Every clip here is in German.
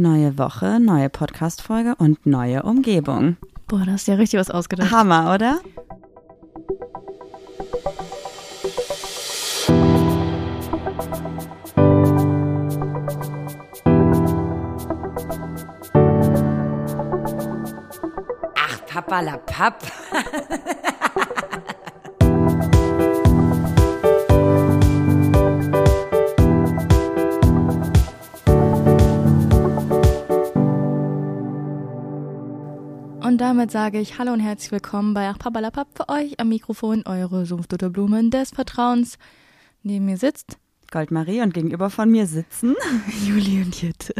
Neue Woche, neue Podcast-Folge und neue Umgebung. Boah, da hast du ja richtig was ausgedacht. Hammer, oder? Ach, Papa la Papp. Und damit sage ich Hallo und herzlich willkommen bei Ach Pappalapapp für euch am Mikrofon, eure Sumpfdutterblumen des Vertrauens. Neben mir sitzt Goldmarie und gegenüber von mir sitzen. Juli und Jette.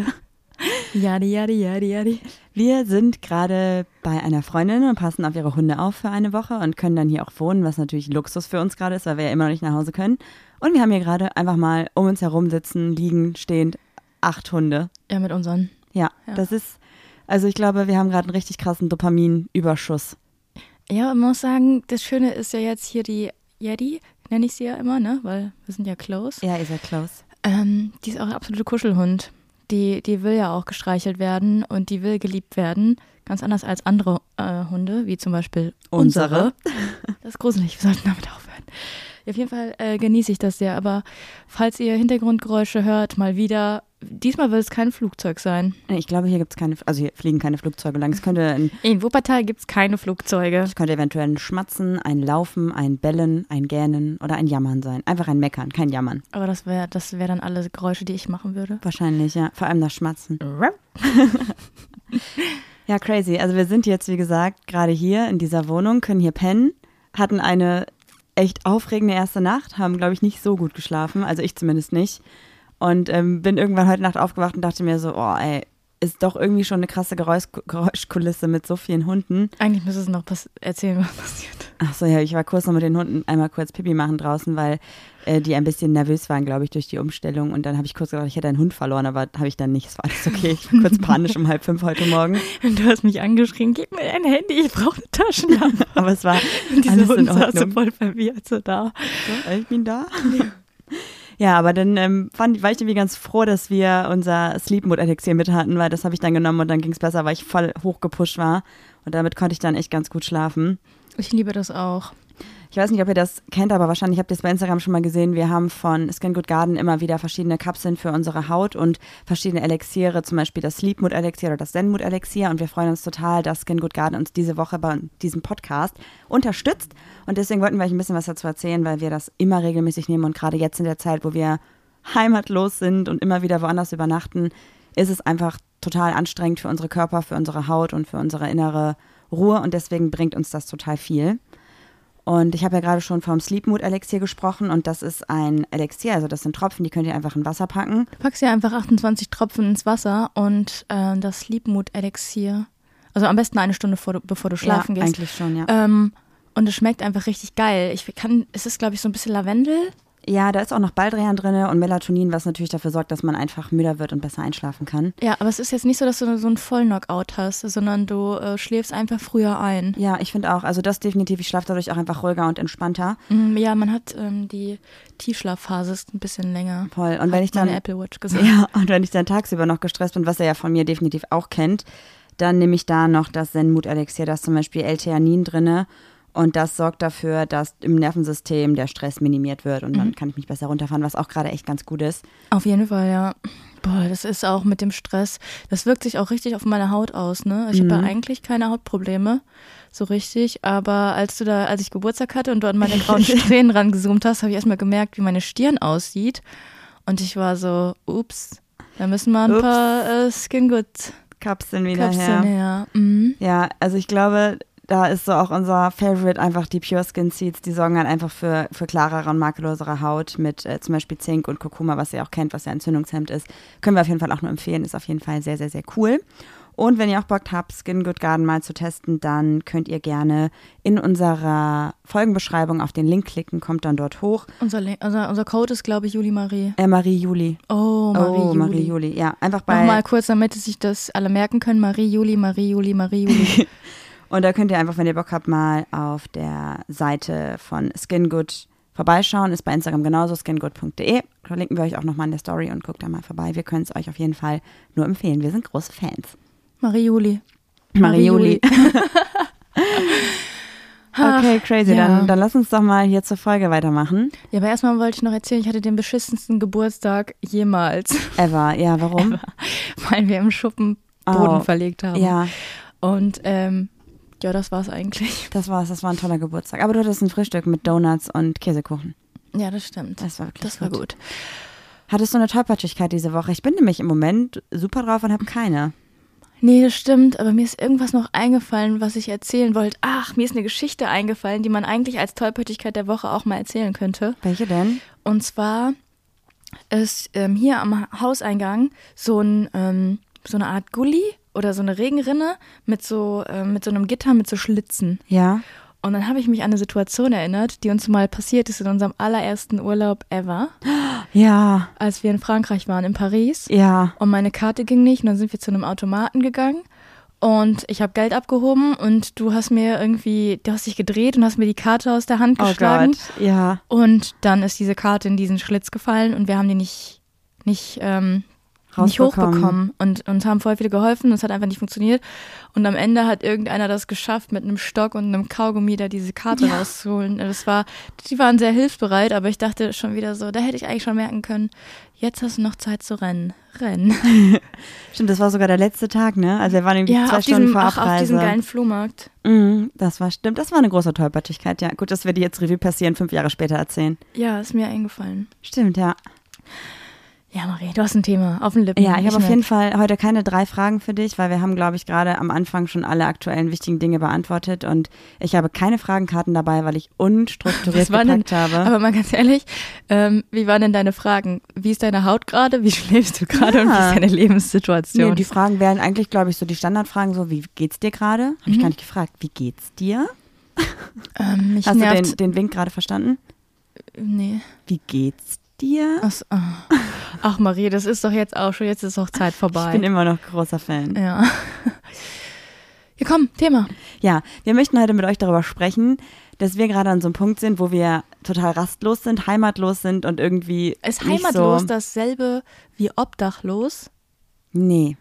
Jadi, jadi, jadi, jadi. Wir sind gerade bei einer Freundin und passen auf ihre Hunde auf für eine Woche und können dann hier auch wohnen, was natürlich Luxus für uns gerade ist, weil wir ja immer noch nicht nach Hause können. Und wir haben hier gerade einfach mal um uns herum sitzen, liegen, stehend, acht Hunde. Ja, mit unseren. Ja, Ja. das ist, also ich glaube, wir haben gerade einen richtig krassen Dopaminüberschuss. Ja, man muss sagen, das Schöne ist ja jetzt hier die Yeti, nenne ich sie ja immer, ne? Weil wir sind ja close. Ja, ihr seid close. Ähm, die ist auch ein absoluter Kuschelhund. Die, die will ja auch gestreichelt werden und die will geliebt werden. Ganz anders als andere äh, Hunde, wie zum Beispiel Unsere. unsere. Das ist gruselig, wir sollten damit aufhören. Ja, auf jeden Fall äh, genieße ich das sehr, aber falls ihr Hintergrundgeräusche hört, mal wieder, diesmal will es kein Flugzeug sein. Ich glaube, hier gibt es keine, also hier fliegen keine Flugzeuge lang. Es könnte, In Wuppertal gibt es keine Flugzeuge. es könnte eventuell ein Schmatzen, ein Laufen, ein Bellen, ein Gähnen oder ein Jammern sein. Einfach ein Meckern, kein Jammern. Aber das wäre das wär dann alle Geräusche, die ich machen würde. Wahrscheinlich, ja. Vor allem das Schmatzen. Ja, crazy. Also wir sind jetzt, wie gesagt, gerade hier in dieser Wohnung, können hier pennen, hatten eine echt aufregende erste Nacht, haben, glaube ich, nicht so gut geschlafen, also ich zumindest nicht. Und ähm, bin irgendwann heute Nacht aufgewacht und dachte mir so, oh ey, ist doch irgendwie schon eine krasse Geräusch Geräuschkulisse mit so vielen Hunden. Eigentlich müsstest du noch erzählen, was passiert. Ach so, ja, ich war kurz noch mit den Hunden einmal kurz Pipi machen draußen, weil äh, die ein bisschen nervös waren, glaube ich, durch die Umstellung. Und dann habe ich kurz gedacht, ich hätte einen Hund verloren, aber habe ich dann nicht. Es war alles okay. Ich war kurz panisch um halb fünf heute Morgen. Und du hast mich angeschrien, gib mir dein Handy, ich brauche eine Taschenlampe. Aber es war Und dieser alles in Hund saß so Ordnung. voll verwirrt so da. So, ich bin da. Ja, aber dann ähm, fand, war ich irgendwie ganz froh, dass wir unser Sleep Mode Elixier mit hatten, weil das habe ich dann genommen und dann ging es besser, weil ich voll hochgepusht war. Und damit konnte ich dann echt ganz gut schlafen. Ich liebe das auch. Ich weiß nicht, ob ihr das kennt, aber wahrscheinlich habt ihr es bei Instagram schon mal gesehen. Wir haben von Skin Good Garden immer wieder verschiedene Kapseln für unsere Haut und verschiedene Elixiere, zum Beispiel das Sleep Mood Elixier oder das Zen Mood Elixier. Und wir freuen uns total, dass Skin Good Garden uns diese Woche bei diesem Podcast unterstützt. Und deswegen wollten wir euch ein bisschen was dazu erzählen, weil wir das immer regelmäßig nehmen und gerade jetzt in der Zeit, wo wir heimatlos sind und immer wieder woanders übernachten, ist es einfach total anstrengend für unsere Körper, für unsere Haut und für unsere innere Ruhe. Und deswegen bringt uns das total viel. Und ich habe ja gerade schon vom Sleep Mood Elixier gesprochen und das ist ein Elixier, also das sind Tropfen, die könnt ihr einfach in Wasser packen. Du packst ja einfach 28 Tropfen ins Wasser und äh, das Sleepmood-Elixier. Also am besten eine Stunde vor, bevor du schlafen ja, gehst. eigentlich schon, ja. Ähm, und es schmeckt einfach richtig geil. Ich kann, es ist, glaube ich, so ein bisschen Lavendel. Ja, da ist auch noch Baldrian drin und Melatonin, was natürlich dafür sorgt, dass man einfach müder wird und besser einschlafen kann. Ja, aber es ist jetzt nicht so, dass du so einen Vollknockout hast, sondern du äh, schläfst einfach früher ein. Ja, ich finde auch, also das definitiv, ich schlafe dadurch auch einfach ruhiger und entspannter. Mm, Ja, man hat ähm, die Tiefschlafphase ist ein bisschen länger. Voll. Und wenn ich dann Apple Watch gesagt. Ja, und wenn ich dann tagsüber noch gestresst bin, was er ja von mir definitiv auch kennt, dann nehme ich da noch das Zen Mood Elixier, da ist zum Beispiel L-Theanin drinne und das sorgt dafür, dass im Nervensystem der Stress minimiert wird und dann kann ich mich besser runterfahren, was auch gerade echt ganz gut ist. Auf jeden Fall, ja. Boah, das ist auch mit dem Stress. Das wirkt sich auch richtig auf meine Haut aus, ne? Ich habe ja eigentlich keine Hautprobleme, so richtig. Aber als du da, als ich Geburtstag hatte und du an meine grauen Strähnen rangezoomt hast, habe ich erstmal gemerkt, wie meine Stirn aussieht. Und ich war so, ups, da müssen mal ein Ups. paar äh, Skin Good Kapseln wieder Kapseln her. her. Mhm. Ja, also ich glaube, da ist so auch unser Favorite einfach die Pure Skin Seeds. Die sorgen halt einfach für, für klarere und makellosere Haut mit äh, zum Beispiel Zink und Kurkuma, was ihr auch kennt, was ja Entzündungshemd ist. Können wir auf jeden Fall auch nur empfehlen. Ist auf jeden Fall sehr, sehr, sehr cool. Und wenn ihr auch Bock habt, Skin Good Garden mal zu testen, dann könnt ihr gerne in unserer Folgenbeschreibung auf den Link klicken, kommt dann dort hoch. Unser, Le- unser, unser Code ist, glaube ich, Juli Marie. Äh, Marie Juli. Oh, Marie oh, Juli. Marie Juli. Ja, einfach bei. Nochmal kurz, damit sich das alle merken können. Marie Juli, Marie Juli, Marie Juli. Und da könnt ihr einfach, wenn ihr Bock habt, mal auf der Seite von Skin Good vorbeischauen. Ist bei Instagram genauso, skingood.de. Verlinken wir euch auch nochmal in der Story und guckt da mal vorbei. Wir können es euch auf jeden Fall nur empfehlen. Wir sind große Fans. Marie-Juli. Marie-Juli. okay, crazy. Ja. Dann, dann lass uns doch mal hier zur Folge weitermachen. Ja, aber erstmal wollte ich noch erzählen, ich hatte den beschissensten Geburtstag jemals, Ever. Ja, warum? weil wir im Schuppen Boden Oh, verlegt haben. Ja, Und ähm, ja, das war's eigentlich. das war's. Das war ein toller Geburtstag. Aber du hattest ein Frühstück mit Donuts und Käsekuchen. Ja, das stimmt. Das war wirklich Das war gut. Hattest du eine Tollpatschigkeit diese Woche? Ich bin nämlich im Moment super drauf und habe keine. Nee, das stimmt, aber mir ist irgendwas noch eingefallen, was ich erzählen wollte. Ach, mir ist eine Geschichte eingefallen, die man eigentlich als Tollpatschigkeit der Woche auch mal erzählen könnte. Welche denn? Und zwar ist ähm, hier am Hauseingang so, ein, ähm, so eine Art Gully oder so eine Regenrinne mit so, ähm, mit so einem Gitter mit so Schlitzen. Ja. Und dann habe ich mich an eine Situation erinnert, die uns mal passiert ist in unserem allerersten Urlaub ever, Ja. als wir in Frankreich waren, in Paris. Ja. Und meine Karte ging nicht und dann sind wir zu einem Automaten gegangen. Und ich habe Geld abgehoben und du hast mir irgendwie, du hast dich gedreht und hast mir die Karte aus der Hand Oh geschlagen. Gott. Ja. Und dann ist diese Karte in diesen Schlitz gefallen und wir haben die nicht, nicht, ähm, nicht hochbekommen und uns haben voll viele geholfen und es hat einfach nicht funktioniert. Und am Ende hat irgendeiner das geschafft, mit einem Stock und einem Kaugummi da diese Karte Ja. rauszuholen. Das war, die waren sehr hilfsbereit, aber ich dachte schon wieder so, da hätte ich eigentlich schon merken können, jetzt hast du noch Zeit zu rennen. Rennen. Stimmt, das war sogar der letzte Tag, ne? Also wir waren irgendwie Ja, zwei auf Stunden diesem, vor ach, auf Abreise. diesem geilen Flohmarkt. Mhm, das war stimmt. Das war eine große Tollpatschigkeit, ja. Gut, dass wir die jetzt Revue passieren, fünf Jahre später erzählen. Ja, ist mir eingefallen. Stimmt, ja. Ja, Marie, du hast ein Thema auf den Lippen. Ja, ich habe auf jeden Fall heute keine drei Fragen für dich, weil wir haben, glaube ich, gerade am Anfang schon alle aktuellen wichtigen Dinge beantwortet und ich habe keine Fragenkarten dabei, weil ich unstrukturiert war denn- gepackt habe. Aber mal ganz ehrlich, ähm, wie waren denn deine Fragen? Wie ist deine Haut gerade? Wie schläfst du gerade? Und wie Ja. ist deine Lebenssituation? Nee, die Fragen wären eigentlich, glaube ich, so die Standardfragen, so wie geht's dir gerade? Habe Mhm. ich gar nicht gefragt. Wie geht's dir? ähm, mich Hast du den, den Wink gerade verstanden? Nee. Wie geht's dir? Ach, so, ah. Ach, Marie, das ist doch jetzt auch schon, jetzt ist auch Zeit vorbei. Ich bin immer noch großer Fan. ja. Ja, komm, Thema. Ja, wir möchten heute mit euch darüber sprechen, dass wir gerade an so einem Punkt sind, wo wir total rastlos sind, heimatlos sind und irgendwie Ist nicht heimatlos so, dasselbe wie obdachlos? Nee.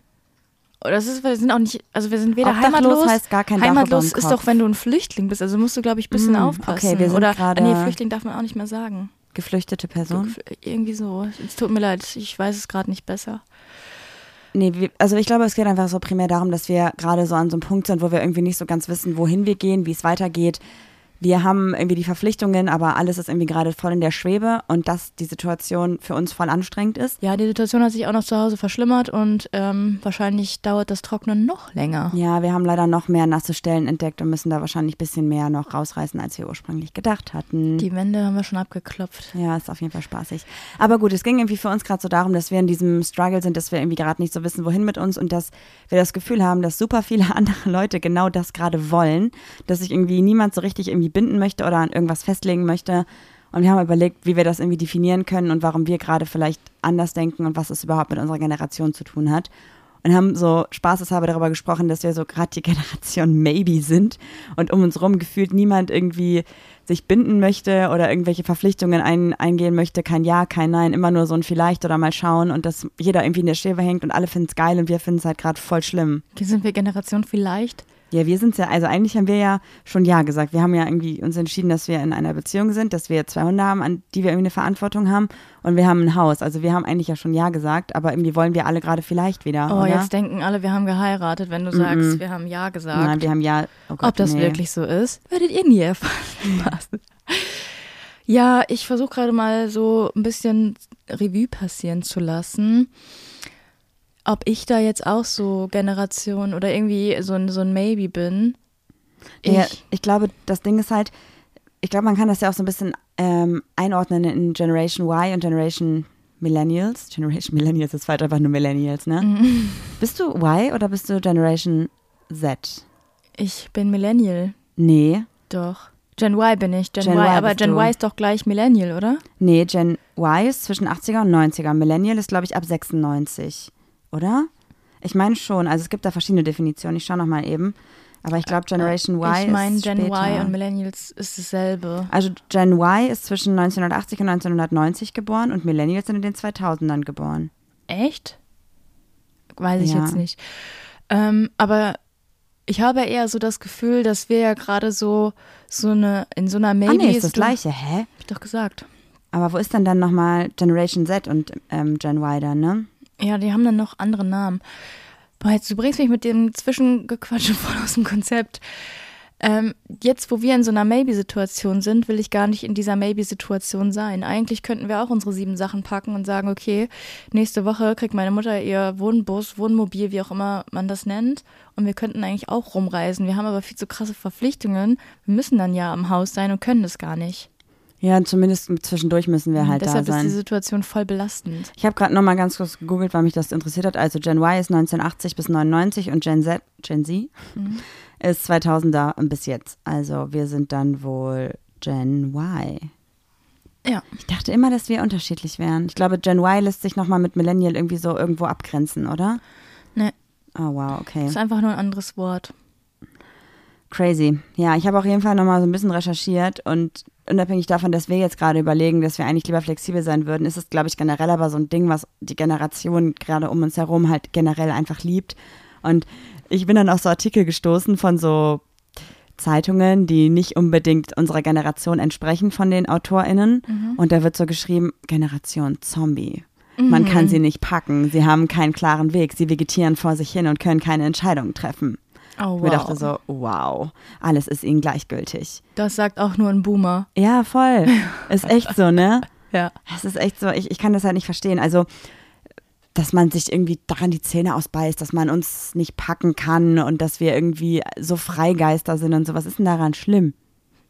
Oder das ist, wir sind auch nicht, also wir sind weder Obdachlos heimatlos. heißt gar kein Dach über heimatlos ist doch, wenn du ein Flüchtling bist. Also musst du, glaube ich, ein bisschen Mm, aufpassen. okay, wir sind Oder gerade- nee, Flüchtling darf man auch nicht mehr sagen. Geflüchtete Person? Irgendwie so. Es tut mir leid, ich weiß es gerade nicht besser. Nee, also ich glaube, es geht einfach so primär darum, dass wir gerade so an so einem Punkt sind, wo wir irgendwie nicht so ganz wissen, wohin wir gehen, wie es weitergeht. Wir haben irgendwie die Verpflichtungen, aber alles ist irgendwie gerade voll in der Schwebe und dass die Situation für uns voll anstrengend ist. Ja, die Situation hat sich auch noch zu Hause verschlimmert und ähm, wahrscheinlich dauert das Trocknen noch länger. Ja, wir haben leider noch mehr nasse Stellen entdeckt und müssen da wahrscheinlich ein bisschen mehr noch rausreißen, als wir ursprünglich gedacht hatten. Die Wände haben wir schon abgeklopft. Ja, ist auf jeden Fall spaßig. Aber gut, es ging irgendwie für uns gerade so darum, dass wir in diesem Struggle sind, dass wir irgendwie gerade nicht so wissen, wohin mit uns und dass wir das Gefühl haben, dass super viele andere Leute genau das gerade wollen, dass sich irgendwie niemand so richtig irgendwie binden möchte oder an irgendwas festlegen möchte. Und wir haben überlegt, wie wir das irgendwie definieren können und warum wir gerade vielleicht anders denken und was es überhaupt mit unserer Generation zu tun hat. Und haben so spaßeshalber darüber gesprochen, dass wir so gerade die Generation Maybe sind und um uns rum gefühlt niemand irgendwie sich binden möchte oder irgendwelche Verpflichtungen ein, eingehen möchte. Kein Ja, kein Nein, immer nur so ein Vielleicht oder mal schauen und dass jeder irgendwie in der Schäbe hängt und alle finden es geil und wir finden es halt gerade voll schlimm. Hier sind wir Generation vielleicht. Ja, wir sind ja, also eigentlich haben wir ja schon Ja gesagt. Wir haben ja irgendwie uns entschieden, dass wir in einer Beziehung sind, dass wir zwei Hunde haben, an die wir irgendwie eine Verantwortung haben und wir haben ein Haus. Also wir haben eigentlich ja schon Ja gesagt, aber irgendwie wollen wir alle gerade vielleicht wieder, Oh, oder? jetzt denken alle, wir haben geheiratet, wenn du sagst, wir haben Ja gesagt. Nein, wir haben Ja. Oh Gott, Ob das nee. wirklich so ist, werdet ihr nie erfahren. ja, ich versuche gerade mal so ein bisschen Revue passieren zu lassen. Ob ich da jetzt auch so Generation oder irgendwie so ein, so ein Maybe bin. Ich, Ja, ich glaube, das Ding ist halt, ich glaube, man kann das ja auch so ein bisschen ähm, einordnen in Generation Y und Generation Millennials. Generation Millennials ist falsch, einfach nur Millennials, ne? Mhm. Bist du Y oder bist du Generation Z? ich bin Millennial. Nee. Doch. Gen Y bin ich. Gen, Gen Y. Y Aber Gen du. Y ist doch gleich Millennial, oder? Nee, Gen Y ist zwischen 80er und 90er. Millennial ist, glaube ich, ab 96. Oder? Ich meine schon. Also es gibt da verschiedene Definitionen. Ich schaue noch mal eben. Aber ich glaube, Generation Y ich meine, ist Gen später. Y und Millennials ist dasselbe. Also Gen Y ist zwischen 1980 und 1990 geboren und Millennials sind in den 2000ern geboren. Echt? Weiß ich Ja. jetzt nicht. Ähm, aber ich habe eher so das Gefühl, dass wir ja gerade so, so eine, in so einer Maybe. ah, nee, ist das gleiche, hä? Hab ich doch gesagt. Aber wo ist denn dann nochmal Generation Z und ähm, Gen Y dann, ne? Ja, die haben dann noch andere Namen. Boah, jetzt, du bringst mich mit dem Zwischengequatsche voll aus dem Konzept. Ähm, jetzt, wo wir in so einer Maybe-Situation sind, will ich gar nicht in dieser Maybe-Situation sein. Eigentlich könnten wir auch unsere sieben Sachen packen und sagen, okay, nächste Woche kriegt meine Mutter ihr Wohnbus, Wohnmobil, wie auch immer man das nennt. Und wir könnten eigentlich auch rumreisen. Wir haben aber viel zu krasse Verpflichtungen. Wir müssen dann ja am Haus sein und können das gar nicht. Ja, zumindest zwischendurch müssen wir halt da Deshalb ist die sein. Situation voll belastend. Ich habe gerade nochmal ganz kurz gegoogelt, weil mich das interessiert hat. Also Gen Y ist 1980 bis 99 und Gen Z, Gen Z Mhm. ist 2000er bis jetzt. Also wir sind dann wohl Gen Y. Ja. Ich dachte immer, dass wir unterschiedlich wären. Ich glaube, Gen Y lässt sich nochmal mit Millennial irgendwie so irgendwo abgrenzen, oder? Nee, Oh, wow, okay. ist einfach nur ein anderes Wort. Crazy. Ja, ich habe auf jeden Fall nochmal so ein bisschen recherchiert und unabhängig davon, dass wir jetzt gerade überlegen, dass wir eigentlich lieber flexibel sein würden, ist es, glaube ich, generell aber so ein Ding, was die Generation gerade um uns herum halt generell einfach liebt. Und ich bin dann auf so Artikel gestoßen von so Zeitungen, die nicht unbedingt unserer Generation entsprechen von den AutorInnen. Und da wird so geschrieben, Generation Zombie. Man kann sie nicht packen, sie haben keinen klaren Weg, sie vegetieren vor sich hin und können keine Entscheidungen treffen. Oh, Ich mir dachte so, wow, alles ist ihnen gleichgültig. Das sagt auch nur ein Boomer. Ja, voll. Ist echt so, ne? Ja. Es ist echt so, ich, ich kann das halt nicht verstehen. Also, dass man sich irgendwie daran die Zähne ausbeißt, dass man uns nicht packen kann und dass wir irgendwie so Freigeister sind und so. Was ist denn daran schlimm?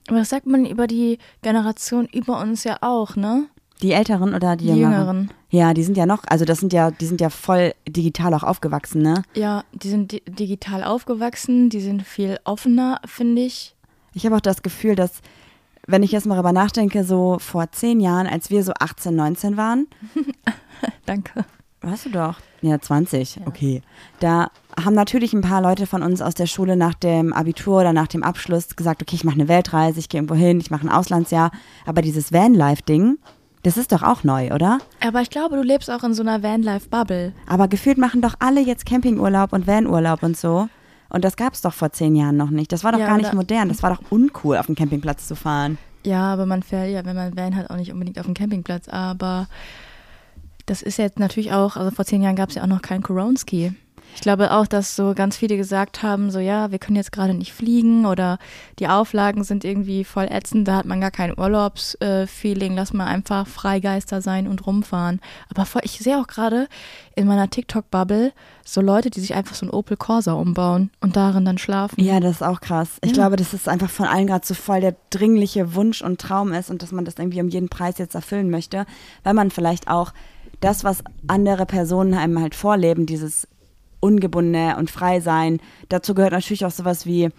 Aber das sagt man über die Generation über uns ja auch, ne? Die Älteren oder die, Die Jüngeren? Jüngeren. Ja, die sind ja noch, also das sind ja, die sind ja voll digital auch aufgewachsen, ne? Ja, die sind di digital aufgewachsen, die sind viel offener, finde ich. Ich habe auch das Gefühl, dass, wenn ich jetzt mal darüber nachdenke, so vor zehn Jahren, als wir so 18, 19 waren, Danke. Warst du doch? Ja, 20, okay. Da haben natürlich ein paar Leute von uns aus der Schule nach dem Abitur oder nach dem Abschluss gesagt, okay, ich mache eine Weltreise, ich gehe irgendwo hin, ich mache ein Auslandsjahr. Aber dieses Vanlife-Ding, das ist doch auch neu, oder? Aber ich glaube, du lebst auch in so einer Vanlife-Bubble. Aber gefühlt machen doch alle jetzt Campingurlaub und Vanurlaub und so. Und das gab es doch vor zehn Jahren noch nicht. Das war doch Ja, gar nicht oder- modern. Das war doch uncool, auf dem Campingplatz zu fahren. Ja, aber man fährt ja, wenn man Van hat, auch nicht unbedingt auf dem Campingplatz. Aber das ist jetzt natürlich auch, also vor zehn Jahren gab es ja auch noch keinen Koronski. Ich glaube auch, dass so ganz viele gesagt haben, so ja, wir können jetzt gerade nicht fliegen oder die Auflagen sind irgendwie voll ätzend, da hat man gar kein Urlaubsfeeling, lass mal einfach Freigeister sein und rumfahren. Aber voll, ich sehe auch gerade in meiner TikTok-Bubble so Leute, die sich einfach so ein Opel Corsa umbauen und darin dann schlafen. Ja, das ist auch krass. Ich Ja. glaube, dass es einfach von allen gerade so voll der dringliche Wunsch und Traum ist und dass man das irgendwie um jeden Preis jetzt erfüllen möchte, weil man vielleicht auch das, was andere Personen einem halt vorleben, dieses ungebundene und frei sein, dazu gehört natürlich auch sowas wie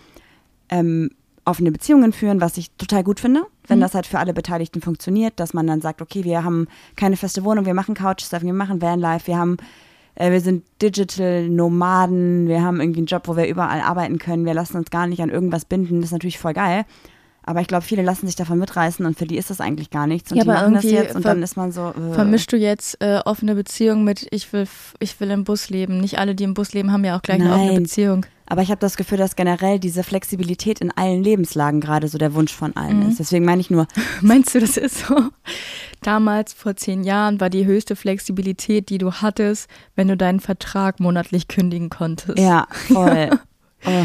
ähm, offene Beziehungen führen, was ich total gut finde, wenn das halt für alle Beteiligten funktioniert, dass man dann sagt, okay, wir haben keine feste Wohnung, wir machen Couchsurfing, wir machen Vanlife, wir haben äh, wir sind Digital Nomaden, wir haben irgendwie einen Job, wo wir überall arbeiten können, wir lassen uns gar nicht an irgendwas binden, das ist natürlich voll geil. Aber ich glaube, viele lassen sich davon mitreißen und für die ist das eigentlich gar nichts. Und Ja, die machen das jetzt und dann ist man so. Äh. Vermischst du jetzt äh, offene Beziehung mit ich will ich will im Bus leben? Nicht alle, die im Bus leben, haben ja auch gleich eine offene Nein. Beziehung. Aber ich habe das Gefühl, dass generell diese Flexibilität in allen Lebenslagen gerade so der Wunsch von allen Mhm. ist. Deswegen meine ich nur, Meinst du, das ist so? Damals vor zehn Jahren war die höchste Flexibilität, die du hattest, wenn du deinen Vertrag monatlich kündigen konntest. ja, voll. oh.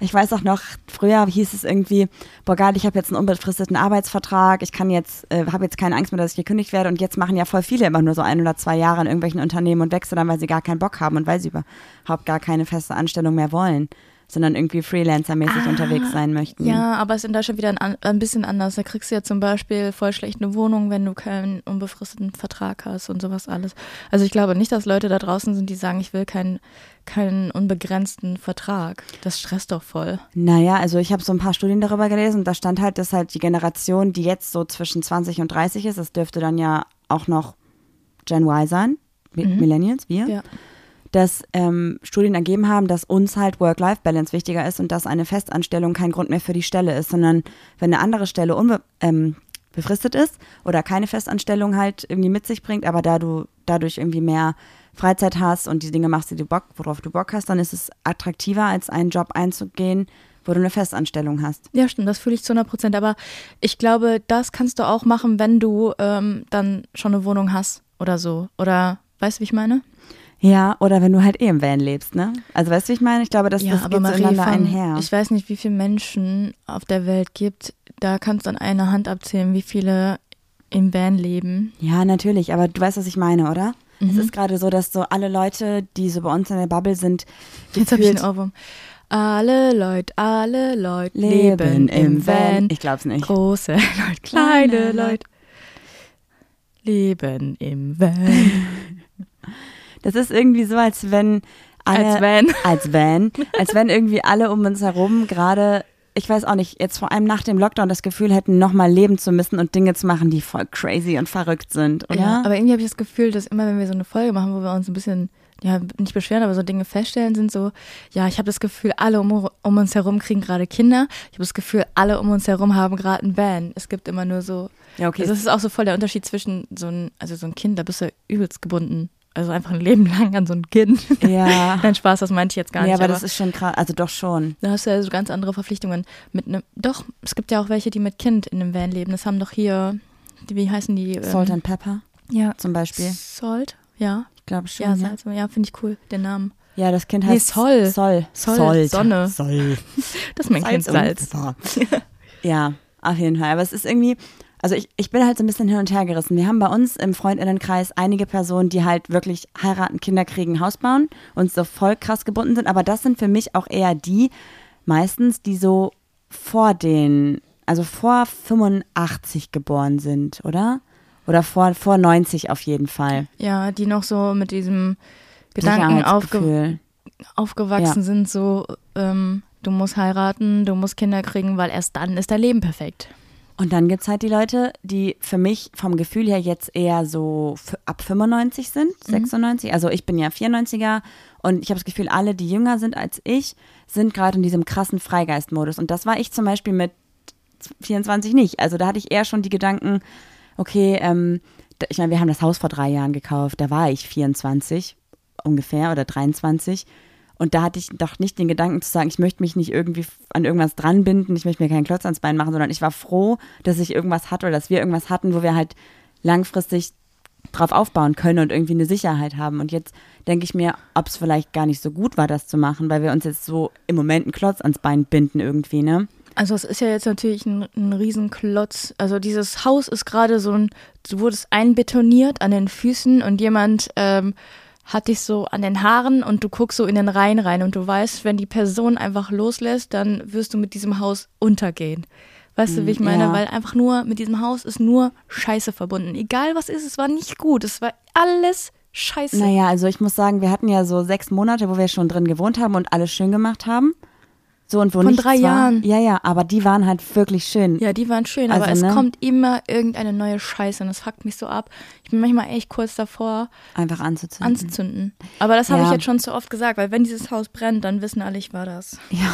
Ich weiß auch noch, früher hieß es irgendwie, boah geil, ich habe jetzt einen unbefristeten Arbeitsvertrag, ich kann jetzt, äh, habe jetzt keine Angst mehr, dass ich gekündigt werde. Und jetzt machen ja voll viele immer nur so ein oder zwei Jahre in irgendwelchen Unternehmen und wechseln dann, weil sie gar keinen Bock haben und weil sie überhaupt gar keine feste Anstellung mehr wollen, sondern irgendwie Freelancer-mäßig unterwegs sein möchten. Ja, aber es ist in Deutschland wieder ein, ein bisschen anders. Da kriegst du ja zum Beispiel voll schlecht eine Wohnung, wenn du keinen unbefristeten Vertrag hast und sowas alles. Also ich glaube nicht, dass Leute da draußen sind, die sagen, ich will keinen keinen unbegrenzten Vertrag. Das stresst doch voll. Naja, also ich habe so ein paar Studien darüber gelesen und da stand halt, dass halt die Generation, die jetzt so zwischen 20 und 30 ist, das dürfte dann ja auch noch Gen Y sein, Mi- Millennials, wir, Ja. Dass ähm, Studien ergeben haben, dass uns halt Work-Life-Balance wichtiger ist und dass eine Festanstellung kein Grund mehr für die Stelle ist, sondern wenn eine andere Stelle unbe ähm, befristet ist oder keine Festanstellung halt irgendwie mit sich bringt, aber da du dadurch irgendwie mehr Freizeit hast und die Dinge machst, die du Bock, worauf du Bock hast, dann ist es attraktiver, als einen Job einzugehen, wo du eine Festanstellung hast. Ja, stimmt, das fühle ich zu 100 Prozent. Aber ich glaube, das kannst du auch machen, wenn du ähm, dann schon eine Wohnung hast oder so. Oder weißt du, wie ich meine? Ja, oder wenn du halt eh im Van lebst, ne? Also weißt du, wie ich meine? Ich glaube, das, ja, das aber geht Marie, zueinander von, einher. ich weiß nicht, wie viele Menschen auf der Welt gibt. Da kannst du an einer Hand abzählen, wie viele im Van leben. Ja, natürlich, aber du weißt, was ich meine, oder? Es Mhm. ist gerade so, dass so alle Leute, die so bei uns in der Bubble sind, Jetzt habe ich einen Ohrwurm. Alle Leute, alle Leute leben im Van. Ich glaub's nicht. Große Leute, kleine Leute leben im Van. Das ist irgendwie so, als wenn alle, Als Van. als Van, als wenn irgendwie alle um uns herum gerade, ich weiß auch nicht, jetzt vor allem nach dem Lockdown das Gefühl hätten, nochmal leben zu müssen und Dinge zu machen, die voll crazy und verrückt sind, oder? Ja, aber irgendwie habe ich das Gefühl, dass immer, wenn wir so eine Folge machen, wo wir uns ein bisschen, ja, nicht beschweren, aber so Dinge feststellen, sind so, ja, ich habe das Gefühl, alle um, um uns herum kriegen gerade Kinder. Ich habe das Gefühl, alle um uns herum haben gerade einen Van. Es gibt immer nur so, ja, okay. also das ist auch so voll der Unterschied zwischen so ein, also so ein Kind, da bist du übelst gebunden. Also einfach ein Leben lang an so ein Kind. ja. Nein, Spaß, das meinte ich jetzt gar nee, nicht. aber das ist schon krass, also doch schon. Da hast du ja so ganz andere Verpflichtungen. Mit einem, doch, es gibt ja auch welche, die mit Kind in einem Van leben. Das haben doch hier, die, wie heißen die? ähm, Salt and Pepper Ja. zum Beispiel. Salt? Ja. Ich glaube schon. Ja, Ja, Salz, ja finde ich cool, den Namen. ja das Kind Nee, heißt Sol. Sol. Sol, Sold. Sonne. Sol. Das ist mein Kind und Salz. Ja, auf jeden Fall. Aber es ist irgendwie, also ich, ich bin halt so ein bisschen hin und her gerissen. Wir haben bei uns im Freundinnenkreis einige Personen, die halt wirklich heiraten, Kinder kriegen, Haus bauen und so voll krass gebunden sind. Aber das sind für mich auch eher die meistens, die so vor den, also vor 85 geboren sind, oder? Oder vor, vor 90 auf jeden Fall. Ja, die noch so mit diesem Gedanken aufge aufgewachsen Ja. sind, so, ähm, du musst heiraten, du musst Kinder kriegen, weil erst dann ist dein Leben perfekt. Und dann gibt es halt die Leute, die für mich vom Gefühl her jetzt eher so ab 95 sind, 96. Also ich bin ja 94er und ich habe das Gefühl, alle, die jünger sind als ich, sind gerade in diesem krassen Freigeistmodus. Und das war ich zum Beispiel mit 24 nicht. Also da hatte ich eher schon die Gedanken, okay, ähm, ich meine, wir haben das Haus vor drei Jahren gekauft, da war ich 24 ungefähr oder 23. Und da hatte ich doch nicht den Gedanken zu sagen, ich möchte mich nicht irgendwie an irgendwas dranbinden, ich möchte mir keinen Klotz ans Bein machen, sondern ich war froh, dass ich irgendwas hatte oder dass wir irgendwas hatten, wo wir halt langfristig drauf aufbauen können und irgendwie eine Sicherheit haben. Und jetzt denke ich mir, ob es vielleicht gar nicht so gut war, das zu machen, weil wir uns jetzt so im Moment einen Klotz ans Bein binden irgendwie, ne? Also es ist ja jetzt natürlich ein, ein Riesenklotz. Also dieses Haus ist gerade so ein, du wurdest einbetoniert an den Füßen und jemand ähm, hat dich so an den Haaren und du guckst so in den Rhein rein und du weißt, wenn die Person einfach loslässt, dann wirst du mit diesem Haus untergehen. Weißt du, wie ich meine? ja. Weil einfach nur mit diesem Haus ist nur Scheiße verbunden. Egal was ist, es war nicht gut. Es war alles Scheiße. Naja, also ich muss sagen, wir hatten ja so sechs Monate, wo wir schon drin gewohnt haben und alles schön gemacht haben. So und wo Von drei war. Jahren. Ja, ja, aber die waren halt wirklich schön. Ja, die waren schön, Also, aber es ne? kommt immer irgendeine neue Scheiße und das fuckt mich so ab. Ich bin manchmal echt kurz davor, Einfach anzuzünden. anzuzünden. Aber das habe Ja. ich jetzt schon zu oft gesagt, weil wenn dieses Haus brennt, dann wissen alle, ich war das. ja.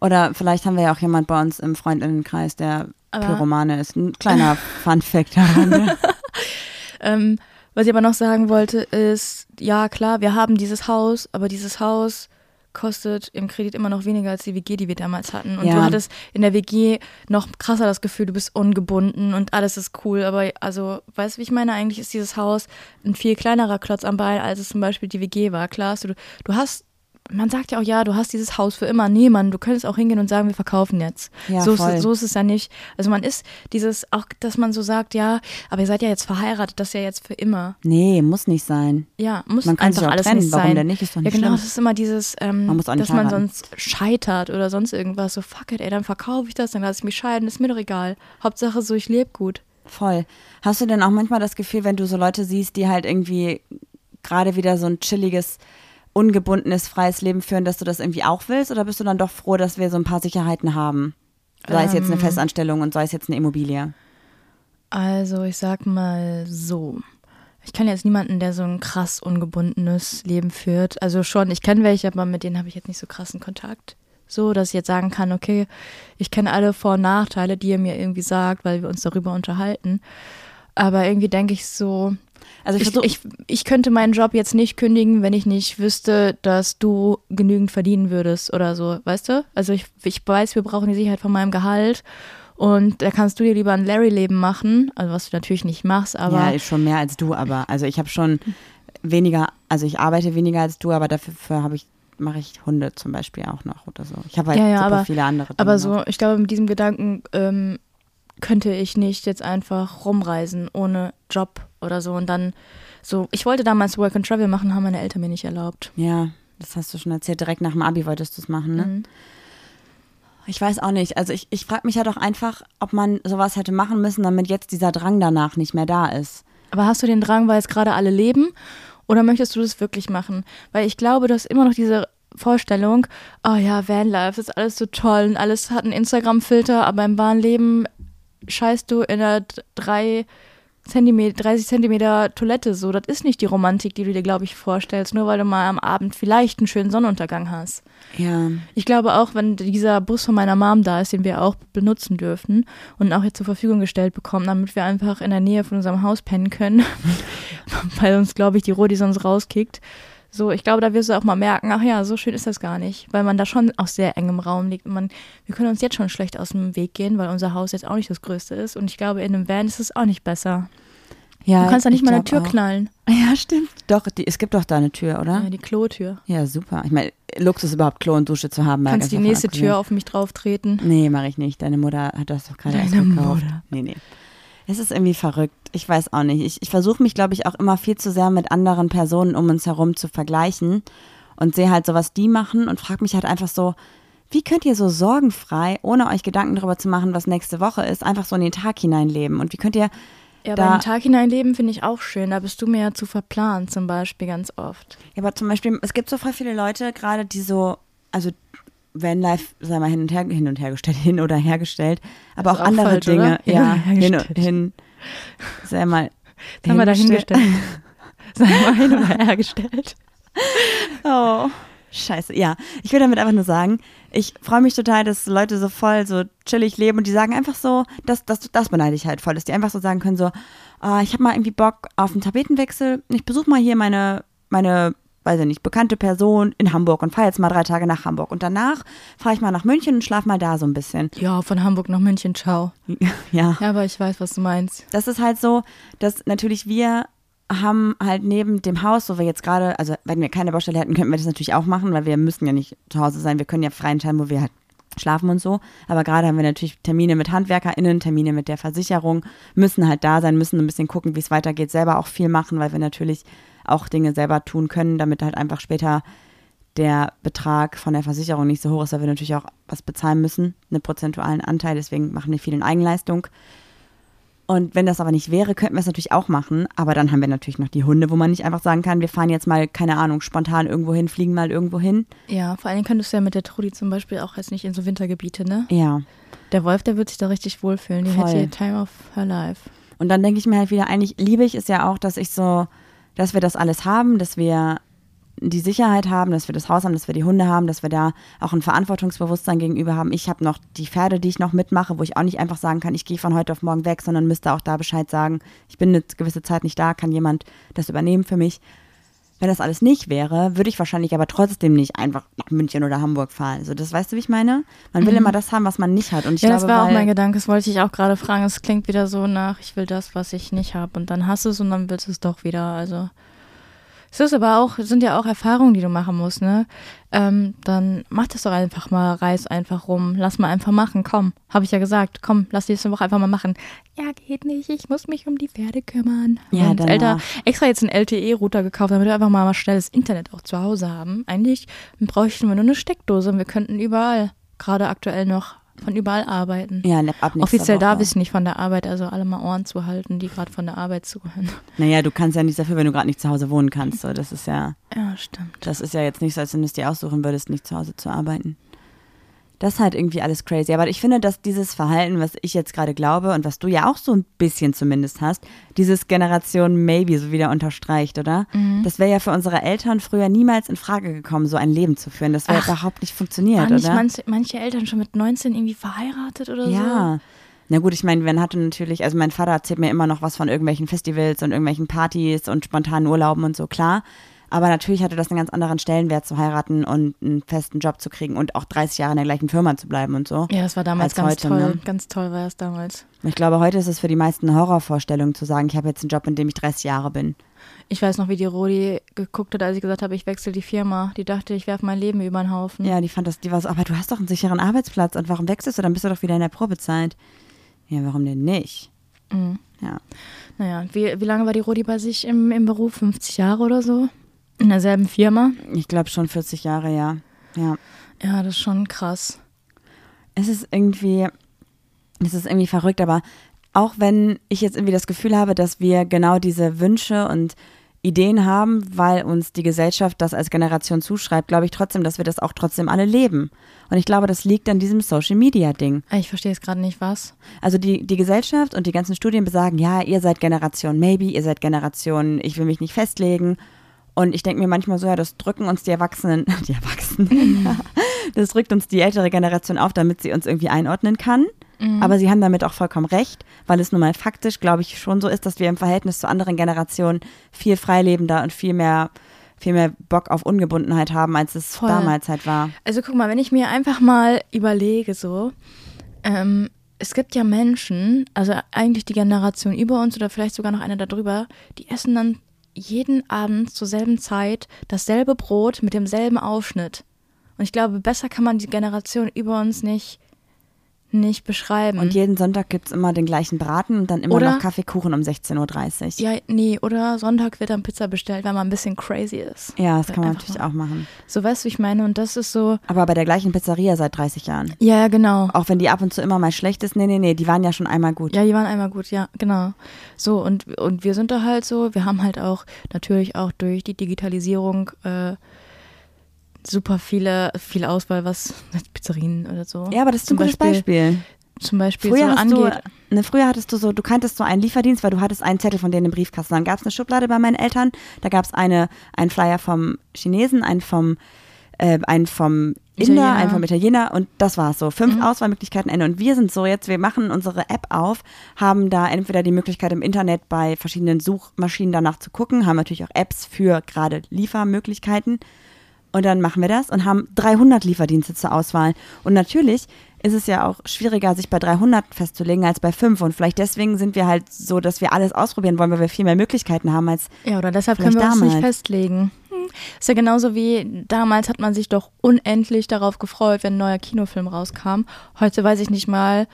Oder vielleicht haben wir ja auch jemand bei uns im Freundinnenkreis, der Aber- Pyromane ist. Ein kleiner Fun-Fact daran. Ähm, was ich aber noch sagen wollte, ist, ja klar, wir haben dieses Haus, aber dieses Haus kostet im Kredit immer noch weniger als die WG, die wir damals hatten. Und Ja. du hattest in der WG noch krasser das Gefühl, du bist ungebunden und alles ist cool. Aber also, weißt du, wie ich meine? Eigentlich ist dieses Haus ein viel kleinerer Klotz am Bein, als es zum Beispiel die WG war. Klar, du, du hast, man sagt ja auch, ja, du hast dieses Haus für immer. Nee, Mann, du könntest auch hingehen und sagen, wir verkaufen jetzt. Ja, so, voll. Ist, so ist es ja nicht. Also man ist dieses, auch, dass man so sagt, ja, aber ihr seid ja jetzt verheiratet, das ist ja jetzt für immer. nee, muss nicht sein. Ja, muss Man kann sich auch alles trennen. nicht Warum sein. denn nicht? Ist doch ja, nicht genau, schlimm. das ist immer dieses, ähm, Man dass man heiraten. sonst scheitert oder sonst irgendwas. So, fuck it, ey, dann verkaufe ich das, dann lasse ich mich scheiden, ist mir doch egal. Hauptsache so, ich lebe gut. Voll. Hast du denn auch manchmal das Gefühl, wenn du so Leute siehst, die halt irgendwie gerade wieder so ein chilliges, ungebundenes, freies Leben führen, dass du das irgendwie auch willst? Oder bist du dann doch froh, dass wir so ein paar Sicherheiten haben? Sei es jetzt eine Ähm. Festanstellung und sei es jetzt eine Immobilie. Also, ich sag mal so. Ich kenne jetzt niemanden, der so ein krass ungebundenes Leben führt. Also schon, ich kenne welche, aber mit denen habe ich jetzt nicht so krassen Kontakt. So, dass ich jetzt sagen kann, okay, ich kenne alle Vor- und Nachteile, die ihr mir irgendwie sagt, weil wir uns darüber unterhalten. Aber irgendwie denke ich so, Also ich ich, ich, ich könnte meinen Job jetzt nicht kündigen, wenn ich nicht wüsste, dass du genügend verdienen würdest oder so, weißt du? Also ich, ich weiß, wir brauchen die Sicherheit von meinem Gehalt und da kannst du dir lieber ein Larry-Leben machen, also was du natürlich nicht machst, aber ja, ist schon mehr als du, aber also ich habe schon weniger, also ich arbeite weniger als du, aber dafür für habe ich mache ich Hunde zum Beispiel auch noch oder so. Ich habe halt Ja, ja, super aber- viele andere Dinge Aber noch. so, ich glaube, mit diesem Gedanken ähm, könnte ich nicht jetzt einfach rumreisen ohne Job oder so. Und dann so, ich wollte damals Work and Travel machen, haben meine Eltern mir nicht erlaubt. Ja, das hast du schon erzählt. Direkt nach dem Abi wolltest du es machen, ne? Mhm. Ich weiß auch nicht. Also ich, ich frage mich ja doch einfach, ob man sowas hätte machen müssen, damit jetzt dieser Drang danach nicht mehr da ist. Aber hast du den Drang, weil es gerade alle leben? Oder möchtest du das wirklich machen? Weil ich glaube, du hast immer noch diese Vorstellung, oh ja, Vanlife, das ist alles so toll und alles hat einen Instagram-Filter, aber im wahren Leben scheißt du in einer drei Zentimeter, 30 Zentimeter Toilette so. Das ist nicht die Romantik, die du dir, glaube ich, vorstellst, nur weil du mal am Abend vielleicht einen schönen Sonnenuntergang hast. Ja. Ich glaube auch, wenn dieser Bus von meiner Mom da ist, den wir auch benutzen dürfen und auch jetzt zur Verfügung gestellt bekommen, damit wir einfach in der Nähe von unserem Haus pennen können, weil uns, glaube ich, die Rodi sonst rauskickt. So, ich glaube, da wirst du auch mal merken, ach ja, so schön ist das gar nicht, weil man da schon auf sehr engem Raum liegt und man, wir können uns jetzt schon schlecht aus dem Weg gehen, weil unser Haus jetzt auch nicht das größte ist und ich glaube, in einem Van ist es auch nicht besser. ja Du kannst da nicht ich mal eine Tür auch. knallen. Ja, stimmt. Doch, die, es gibt doch da eine Tür, oder? Ja, die Klotür. Ja, super. Ich meine, Luxus überhaupt Klo und Dusche zu haben. Kannst die ganz davon nächste abgesehen. Tür auf mich drauf treten. Nee, mache ich nicht. Deine Mutter hat das doch gerade erst Deine gekauft. Mutter. Nee, nee. Es ist irgendwie verrückt. Ich weiß auch nicht. Ich, ich versuche mich, glaube ich, auch immer viel zu sehr mit anderen Personen um uns herum zu vergleichen und sehe halt so, was die machen und frage mich halt einfach so, wie könnt ihr so sorgenfrei, ohne euch Gedanken darüber zu machen, was nächste Woche ist, einfach so in den Tag hineinleben? Und wie könnt ihr Ja, Da- beim Tag hineinleben finde ich auch schön. Da bist du mir ja zu verplant zum Beispiel ganz oft. Ja, aber zum Beispiel, es gibt so voll viele Leute gerade, die so, also Vanlife, sei mal hin und her, hin und hergestellt, hin oder hergestellt, aber auch auch andere falsch, Dinge, oder? Ja, hin und hergestellt. hin, sei mal, Das haben wir da hingestellt. hingestellt. Sei mal hin oder hergestellt. Oh, scheiße. Ja, ich will damit einfach nur sagen, ich freue mich total, dass Leute so voll so chillig leben und die sagen einfach so, das, das, das beneide ich halt voll, dass die einfach so sagen können so, ah, ich habe mal irgendwie Bock auf einen Tapetenwechsel, ich besuche mal hier meine, meine, weiß ich nicht, bekannte Person in Hamburg und fahre jetzt mal drei Tage nach Hamburg und danach fahre ich mal nach München und schlaf mal da so ein bisschen. Ja, von Hamburg nach München, ciao. Ja. Ja, aber ich weiß, was du meinst. das ist halt so, dass natürlich wir haben halt neben dem Haus, wo wir jetzt gerade, also wenn wir keine Baustelle hätten, könnten wir das natürlich auch machen, weil wir müssen ja nicht zu Hause sein, wir können ja frei entscheiden, wo wir halt schlafen und so. Aber gerade haben wir natürlich Termine mit HandwerkerInnen, Termine mit der Versicherung, müssen halt da sein, müssen ein bisschen gucken, wie es weitergeht, selber auch viel machen, weil wir natürlich auch Dinge selber tun können, damit halt einfach später der Betrag von der Versicherung nicht so hoch ist, weil wir natürlich auch was bezahlen müssen, einen prozentualen Anteil, deswegen machen wir viel in Eigenleistung. Und wenn das aber nicht wäre, könnten wir es natürlich auch machen. Aber dann haben wir natürlich noch die Hunde, wo man nicht einfach sagen kann, wir fahren jetzt mal, keine Ahnung, spontan irgendwo hin, fliegen mal irgendwo hin. Ja, vor allen Dingen könntest du ja mit der Trudi zum Beispiel auch jetzt nicht in so Wintergebiete, ne? Ja. Der Wolf, der wird sich da richtig wohlfühlen. Die Voll. hätte hier Time of her life. Und dann denke ich mir halt wieder, eigentlich liebe ich es ja auch, dass ich so, dass wir das alles haben, dass wir die Sicherheit haben, dass wir das Haus haben, dass wir die Hunde haben, dass wir da auch ein Verantwortungsbewusstsein gegenüber haben. Ich habe noch die Pferde, die ich noch mitmache, wo ich auch nicht einfach sagen kann, ich gehe von heute auf morgen weg, sondern müsste auch da Bescheid sagen, ich bin eine gewisse Zeit nicht da, kann jemand das übernehmen für mich. Wenn das alles nicht wäre, würde ich wahrscheinlich aber trotzdem nicht einfach nach München oder Hamburg fahren. Also das weißt du, wie ich meine? Man will immer das haben, was man nicht hat. Und ich ja, glaube, das war auch mein Gedanke. Das wollte ich auch gerade fragen. Es klingt wieder so nach, ich will das, was ich nicht habe. Und dann hast du es und dann willst du es doch wieder. Also. Es ist aber auch, sind ja auch Erfahrungen, die du machen musst, ne? Ähm, dann mach das doch einfach mal, reiß einfach rum, lass mal einfach machen, komm. Habe ich ja gesagt, komm, lass die nächste Woche einfach mal machen. Ja, geht nicht, ich muss mich um die Pferde kümmern. Ja, und. Alter, extra jetzt einen LTE-Router gekauft, damit wir einfach mal, mal schnelles Internet auch zu Hause haben. Eigentlich bräuchten wir nur eine Steckdose und wir könnten überall, gerade aktuell noch, von überall arbeiten. ja, ne, ab Offiziell Woche. darf ich nicht von der Arbeit, also alle mal Ohren zu halten, die gerade von der Arbeit zuhören. Naja, du kannst ja nichts dafür, wenn du gerade nicht zu Hause wohnen kannst. So, das ist ja, Ja, stimmt. das ist ja jetzt nicht so, als wenn du es dir aussuchen würdest, nicht zu Hause zu arbeiten. Das ist halt irgendwie alles crazy. Aber ich finde, dass dieses Verhalten, was ich jetzt gerade glaube und was du ja auch so ein bisschen zumindest hast, dieses Generation Maybe so wieder unterstreicht, oder? Mhm. Das wäre ja für unsere Eltern früher niemals in Frage gekommen, so ein Leben zu führen. Das wäre überhaupt nicht funktioniert, Waren nicht oder? manche, manche Eltern schon mit 19 irgendwie verheiratet oder so? Ja. Na gut, ich meine, man hatte natürlich, also mein Vater erzählt mir immer noch was von irgendwelchen Festivals und irgendwelchen Partys und spontanen Urlauben und so, klar. Aber natürlich hatte das einen ganz anderen Stellenwert zu heiraten und einen festen Job zu kriegen und auch 30 Jahre in der gleichen Firma zu bleiben und so. Ja, das war damals Als ganz heute, toll. ne? Ganz toll war es damals. Ich glaube, heute ist es für die meisten eine Horrorvorstellung zu sagen, ich habe jetzt einen Job, in dem ich 30 Jahre bin. Ich weiß noch, wie die Rodi geguckt hat, als ich gesagt habe, ich wechsle die Firma. Die dachte, ich werfe mein Leben über den Haufen. Ja, die fand das, die war so, aber du hast doch einen sicheren Arbeitsplatz und warum wechselst du? Dann bist du doch wieder in der Probezeit. Ja, warum denn nicht? Mhm. Ja. Naja, wie, wie lange war die Rodi bei sich im, im Beruf? 50 Jahre oder so? In derselben Firma? Ich glaube schon 40 Jahre, ja. Ja. Ja, das ist schon krass. es ist irgendwie, es ist irgendwie verrückt, aber auch wenn ich jetzt irgendwie das Gefühl habe, dass wir genau diese Wünsche und Ideen haben, weil uns die Gesellschaft das als Generation zuschreibt, glaube ich trotzdem, dass wir das auch trotzdem alle leben. Und ich glaube, das liegt an diesem Social Media Ding. Ich verstehe jetzt gerade nicht, was. Also die, die Gesellschaft und die ganzen Studien besagen, ja, ihr seid Generation Maybe, ihr seid Generation, ich will mich nicht festlegen. Und ich denke mir manchmal so, ja, das drücken uns die Erwachsenen, die Erwachsenen, das drückt uns die ältere Generation auf, damit sie uns irgendwie einordnen kann. Aber sie haben damit auch vollkommen recht, weil es nun mal faktisch, glaube ich, schon so ist, dass wir im Verhältnis zu anderen Generationen viel freilebender und viel mehr, viel mehr Bock auf Ungebundenheit haben, als es Voll. damals halt war. Also guck mal, wenn ich mir einfach mal überlege, so, ähm, es gibt ja Menschen, also eigentlich die Generation über uns oder vielleicht sogar noch eine darüber, die essen dann jeden Abend zur selben Zeit dasselbe Brot mit demselben Aufschnitt. Und ich glaube, besser kann man die Generation über uns nicht, nicht beschreiben. Und jeden Sonntag gibt es immer den gleichen Braten und dann immer Oder- noch Kaffeekuchen um 16.30 Uhr. ja, nee, oder Sonntag wird dann Pizza bestellt, weil man ein bisschen crazy ist. Ja, das kann man natürlich auch machen. So weißt du, wie ich meine? Und das ist so, Aber bei der gleichen Pizzeria seit 30 Jahren. ja, ja, genau. Auch wenn die ab und zu immer mal schlecht ist. Nee, nee, nee, die waren ja schon einmal gut. Ja, die waren einmal gut, ja, genau. So, und, und wir sind da halt so, wir haben halt auch natürlich auch durch die Digitalisierung äh, super viele, viel Auswahl, was Pizzerien oder so. Ja, aber das ist zum ein gutes Beispiel, Beispiel. Zum Beispiel Früher, so angeht. du, ne, früher hattest du so, du kanntest so einen Lieferdienst, weil du hattest einen Zettel von denen im Briefkasten. Dann gab es eine Schublade bei meinen Eltern, da gab es eine, einen Flyer vom Chinesen, einen vom, äh, einen vom Inder, Italiener. einen vom Italiener und das war's so. Fünf Auswahlmöglichkeiten Ende. Und wir sind so jetzt, wir machen unsere App auf, haben da entweder die Möglichkeit im Internet bei verschiedenen Suchmaschinen danach zu gucken, haben natürlich auch Apps für gerade Liefermöglichkeiten. Und dann machen wir das und haben 300 Lieferdienste zur Auswahl. Und natürlich ist es ja auch schwieriger, sich bei 300 festzulegen als bei 5. Und vielleicht deswegen sind wir halt so, dass wir alles ausprobieren wollen, weil wir viel mehr Möglichkeiten haben als Ja, oder deshalb können wir uns nicht damals. festlegen. Hm. Ist ja genauso wie damals hat man sich doch unendlich darauf gefreut, wenn ein neuer Kinofilm rauskam. Heute weiß ich nicht mal,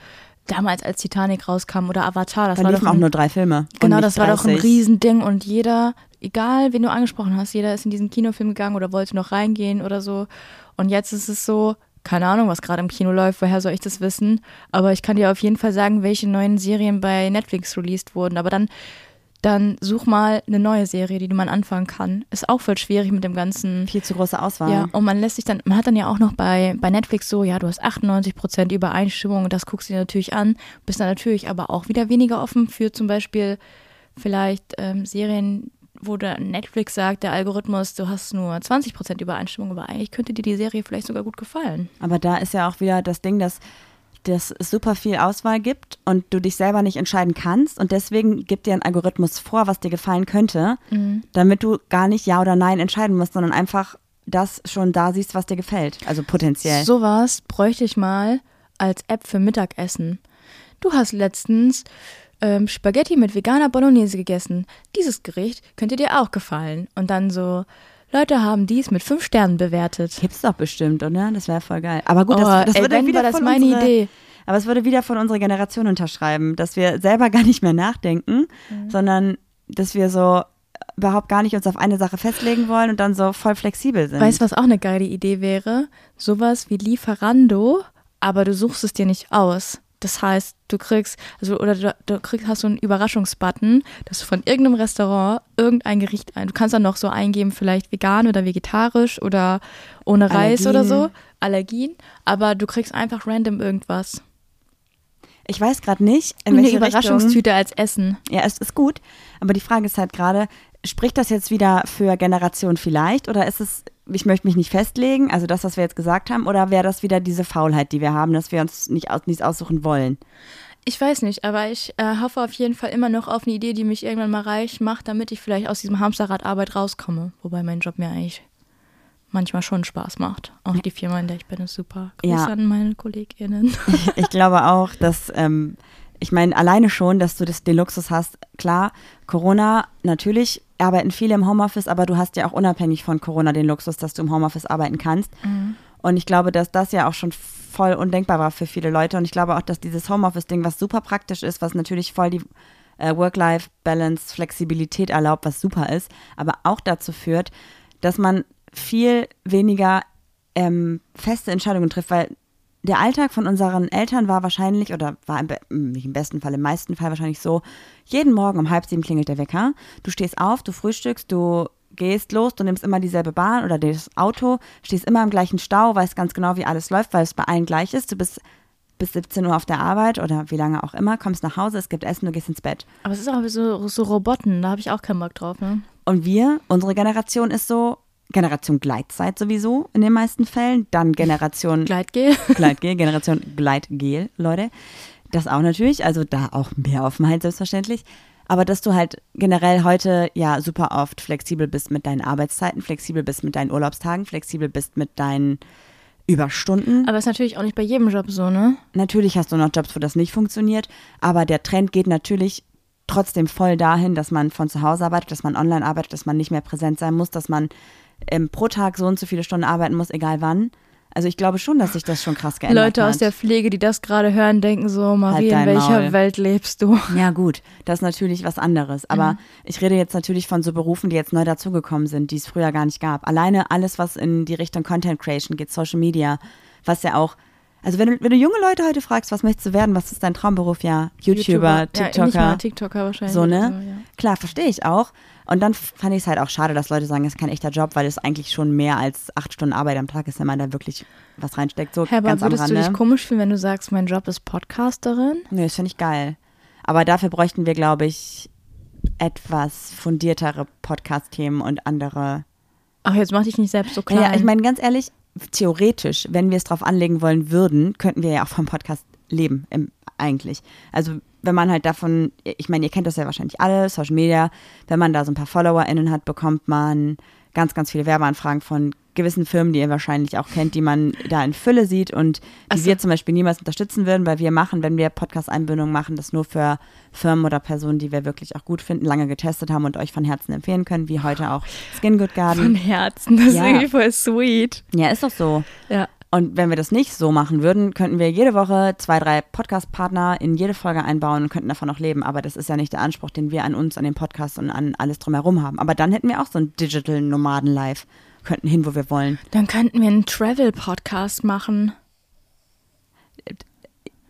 damals als Titanic rauskam oder Avatar, das da war auch nur drei Filme. Genau, das war doch ein 30. Riesending und jeder, egal wen du angesprochen hast, jeder ist in diesen Kinofilm gegangen oder wollte noch reingehen oder so. Und jetzt ist es so, keine Ahnung, was gerade im Kino läuft, woher soll ich das wissen? Aber ich kann dir auf jeden Fall sagen, welche neuen Serien bei Netflix released wurden. Aber dann, dann such mal eine neue Serie, die man anfangen kann. Ist auch voll schwierig mit dem ganzen Viel zu große Auswahl. ja, und man lässt sich dann, man hat dann ja auch noch bei, bei Netflix so, ja, du hast 98 Prozent Übereinstimmung und das guckst du dir natürlich an, bist dann natürlich aber auch wieder weniger offen für zum Beispiel vielleicht ähm, Serien, wo der Netflix sagt, der Algorithmus, du hast nur 20 Prozent Übereinstimmung, aber eigentlich könnte dir die Serie vielleicht sogar gut gefallen. Aber da ist ja auch wieder das Ding, dass dass es super viel Auswahl gibt und du dich selber nicht entscheiden kannst und deswegen gibt dir ein Algorithmus vor, was dir gefallen könnte, Mhm. damit du gar nicht Ja oder Nein entscheiden musst, sondern einfach das schon da siehst, was dir gefällt. Also potenziell. Sowas bräuchte ich mal als App für Mittagessen. Du hast letztens ähm, Spaghetti mit veganer Bolognese gegessen. Dieses Gericht könnte dir auch gefallen. Und dann so, Leute haben dies mit fünf Sternen bewertet. Gibt's doch bestimmt, oder? Das wäre voll geil. Aber gut, Oh, das, das ey, würde wieder war das von meine unsere, Idee. Aber es würde wieder von unserer Generation unterschreiben, dass wir selber gar nicht mehr nachdenken, Mhm. sondern dass wir so überhaupt gar nicht uns auf eine Sache festlegen wollen und dann so voll flexibel sind. Weißt du, was auch eine geile Idee wäre? Sowas wie Lieferando, aber du suchst es dir nicht aus. Das heißt, du kriegst, also oder du, du kriegst, hast so einen Überraschungsbutton, dass du von irgendeinem Restaurant irgendein Gericht ein. Du kannst dann noch so eingeben, vielleicht vegan oder vegetarisch oder ohne Reis oder so, Allergien, aber du kriegst einfach random irgendwas. Ich weiß gerade nicht, in Eine welche Überraschungstüte als Essen. Richtung. Ja, es ist gut, aber die Frage ist halt gerade, spricht das jetzt wieder für Generation vielleicht oder ist es, ich möchte mich nicht festlegen, also das, was wir jetzt gesagt haben, oder wäre das wieder diese Faulheit, die wir haben, dass wir uns nicht aus, nichts aussuchen wollen? Ich weiß nicht, aber ich äh, hoffe auf jeden Fall immer noch auf eine Idee, die mich irgendwann mal reich macht, damit ich vielleicht aus diesem Hamsterrad Arbeit rauskomme. Wobei mein Job mir eigentlich manchmal schon Spaß macht. Auch die Firma, in der ich bin, ist super. Grüße Ja. an meine KollegInnen. Ich glaube auch, dass, ähm, ich meine, alleine schon, dass du das, den Luxus hast, klar, Corona, natürlich arbeiten viele im Homeoffice, aber du hast ja auch unabhängig von Corona den Luxus, dass du im Homeoffice arbeiten kannst. Und ich glaube, dass das ja auch schon voll undenkbar war für viele Leute. Und ich glaube auch, dass dieses Homeoffice-Ding, was super praktisch ist, was natürlich voll die äh, Work-Life-Balance, Flexibilität erlaubt, was super ist, aber auch dazu führt, dass man viel weniger ähm, feste Entscheidungen trifft, weil der Alltag von unseren Eltern war wahrscheinlich, oder war im, be- nicht im besten Fall, im meisten Fall wahrscheinlich so, jeden Morgen um halb sieben klingelt der Wecker, du stehst auf, du frühstückst, du gehst los, du nimmst immer dieselbe Bahn oder das Auto, stehst immer im gleichen Stau, weißt ganz genau, wie alles läuft, weil es bei allen gleich ist, du bist bis 17 Uhr auf der Arbeit oder wie lange auch immer, kommst nach Hause, es gibt Essen, du gehst ins Bett. Aber es ist auch so, so Roboten, da habe ich auch keinen Bock drauf, ne? Und wir, unsere Generation ist so, Generation Gleitzeit sowieso in den meisten Fällen, dann Generation Gleitgel. Gleitgel, Generation Gleitgel, Leute. Das auch natürlich, also da auch mehr Offenheit selbstverständlich. Aber dass du halt generell heute ja super oft flexibel bist mit deinen Arbeitszeiten, flexibel bist mit deinen Urlaubstagen, flexibel bist mit deinen Überstunden. Aber ist natürlich auch nicht bei jedem Job so, ne? Natürlich hast du noch Jobs, wo das nicht funktioniert, aber der Trend geht natürlich trotzdem voll dahin, dass man von zu Hause arbeitet, dass man online arbeitet, dass man nicht mehr präsent sein muss, dass man ähm, pro Tag so und so viele Stunden arbeiten muss, egal wann. Also ich glaube schon, dass sich das schon krass geändert Leute hat. aus der Pflege, die das gerade hören, denken so, Marie, in dein welcher Maul. Welt lebst du? Ja, gut, das ist natürlich was anderes. Aber Mhm. ich rede jetzt natürlich von so Berufen, die jetzt neu dazugekommen sind, die es früher gar nicht gab. Alleine alles, was in die Richtung Content Creation geht, Social Media, was ja auch. Also wenn du, wenn du junge Leute heute fragst, was möchtest du werden, was ist dein Traumberuf? Ja, YouTuber, Ja, TikToker. nicht mal TikToker wahrscheinlich. So, ne? So, ja. Klar, verstehe ich auch. Und dann fand ich es halt auch schade, dass Leute sagen, es ist kein echter Job, weil es eigentlich schon mehr als acht Stunden Arbeit am Tag ist, wenn man da wirklich was reinsteckt. So Herr, aber ganz am würdest du Rande. dich komisch fühlen, wenn du sagst, mein Job ist Podcasterin? Nö, das finde ich geil. Aber dafür bräuchten wir, glaube ich, etwas fundiertere Podcast-Themen und andere. Ach, jetzt mach dich nicht selbst so klein. Naja, ich meine, ganz ehrlich, theoretisch, wenn wir es drauf anlegen wollen würden, könnten wir ja auch vom Podcast leben, im, eigentlich. Also, wenn man halt davon, ich meine, ihr kennt das ja wahrscheinlich alle, Social Media, wenn man da so ein paar FollowerInnen hat, bekommt man ganz, ganz viele Werbeanfragen von gewissen Firmen, die ihr wahrscheinlich auch kennt, die man da in Fülle sieht und die so. wir zum Beispiel niemals unterstützen würden, weil wir machen, wenn wir Podcast-Einbindungen machen, das nur für Firmen oder Personen, die wir wirklich auch gut finden, lange getestet haben und euch von Herzen empfehlen können, wie heute auch Skin Good Von Garden. Herzen, das Ja. ist irgendwie voll sweet. Ja, ist doch so. Ja. Und wenn wir das nicht so machen würden, könnten wir jede Woche zwei, drei Podcast-Partner in jede Folge einbauen und könnten davon auch leben. Aber das ist ja nicht der Anspruch, den wir an uns, an den Podcast und an alles drumherum haben. Aber dann hätten wir auch so ein Digital Nomaden Life. Könnten hin, wo wir wollen. Dann könnten wir einen Travel-Podcast machen.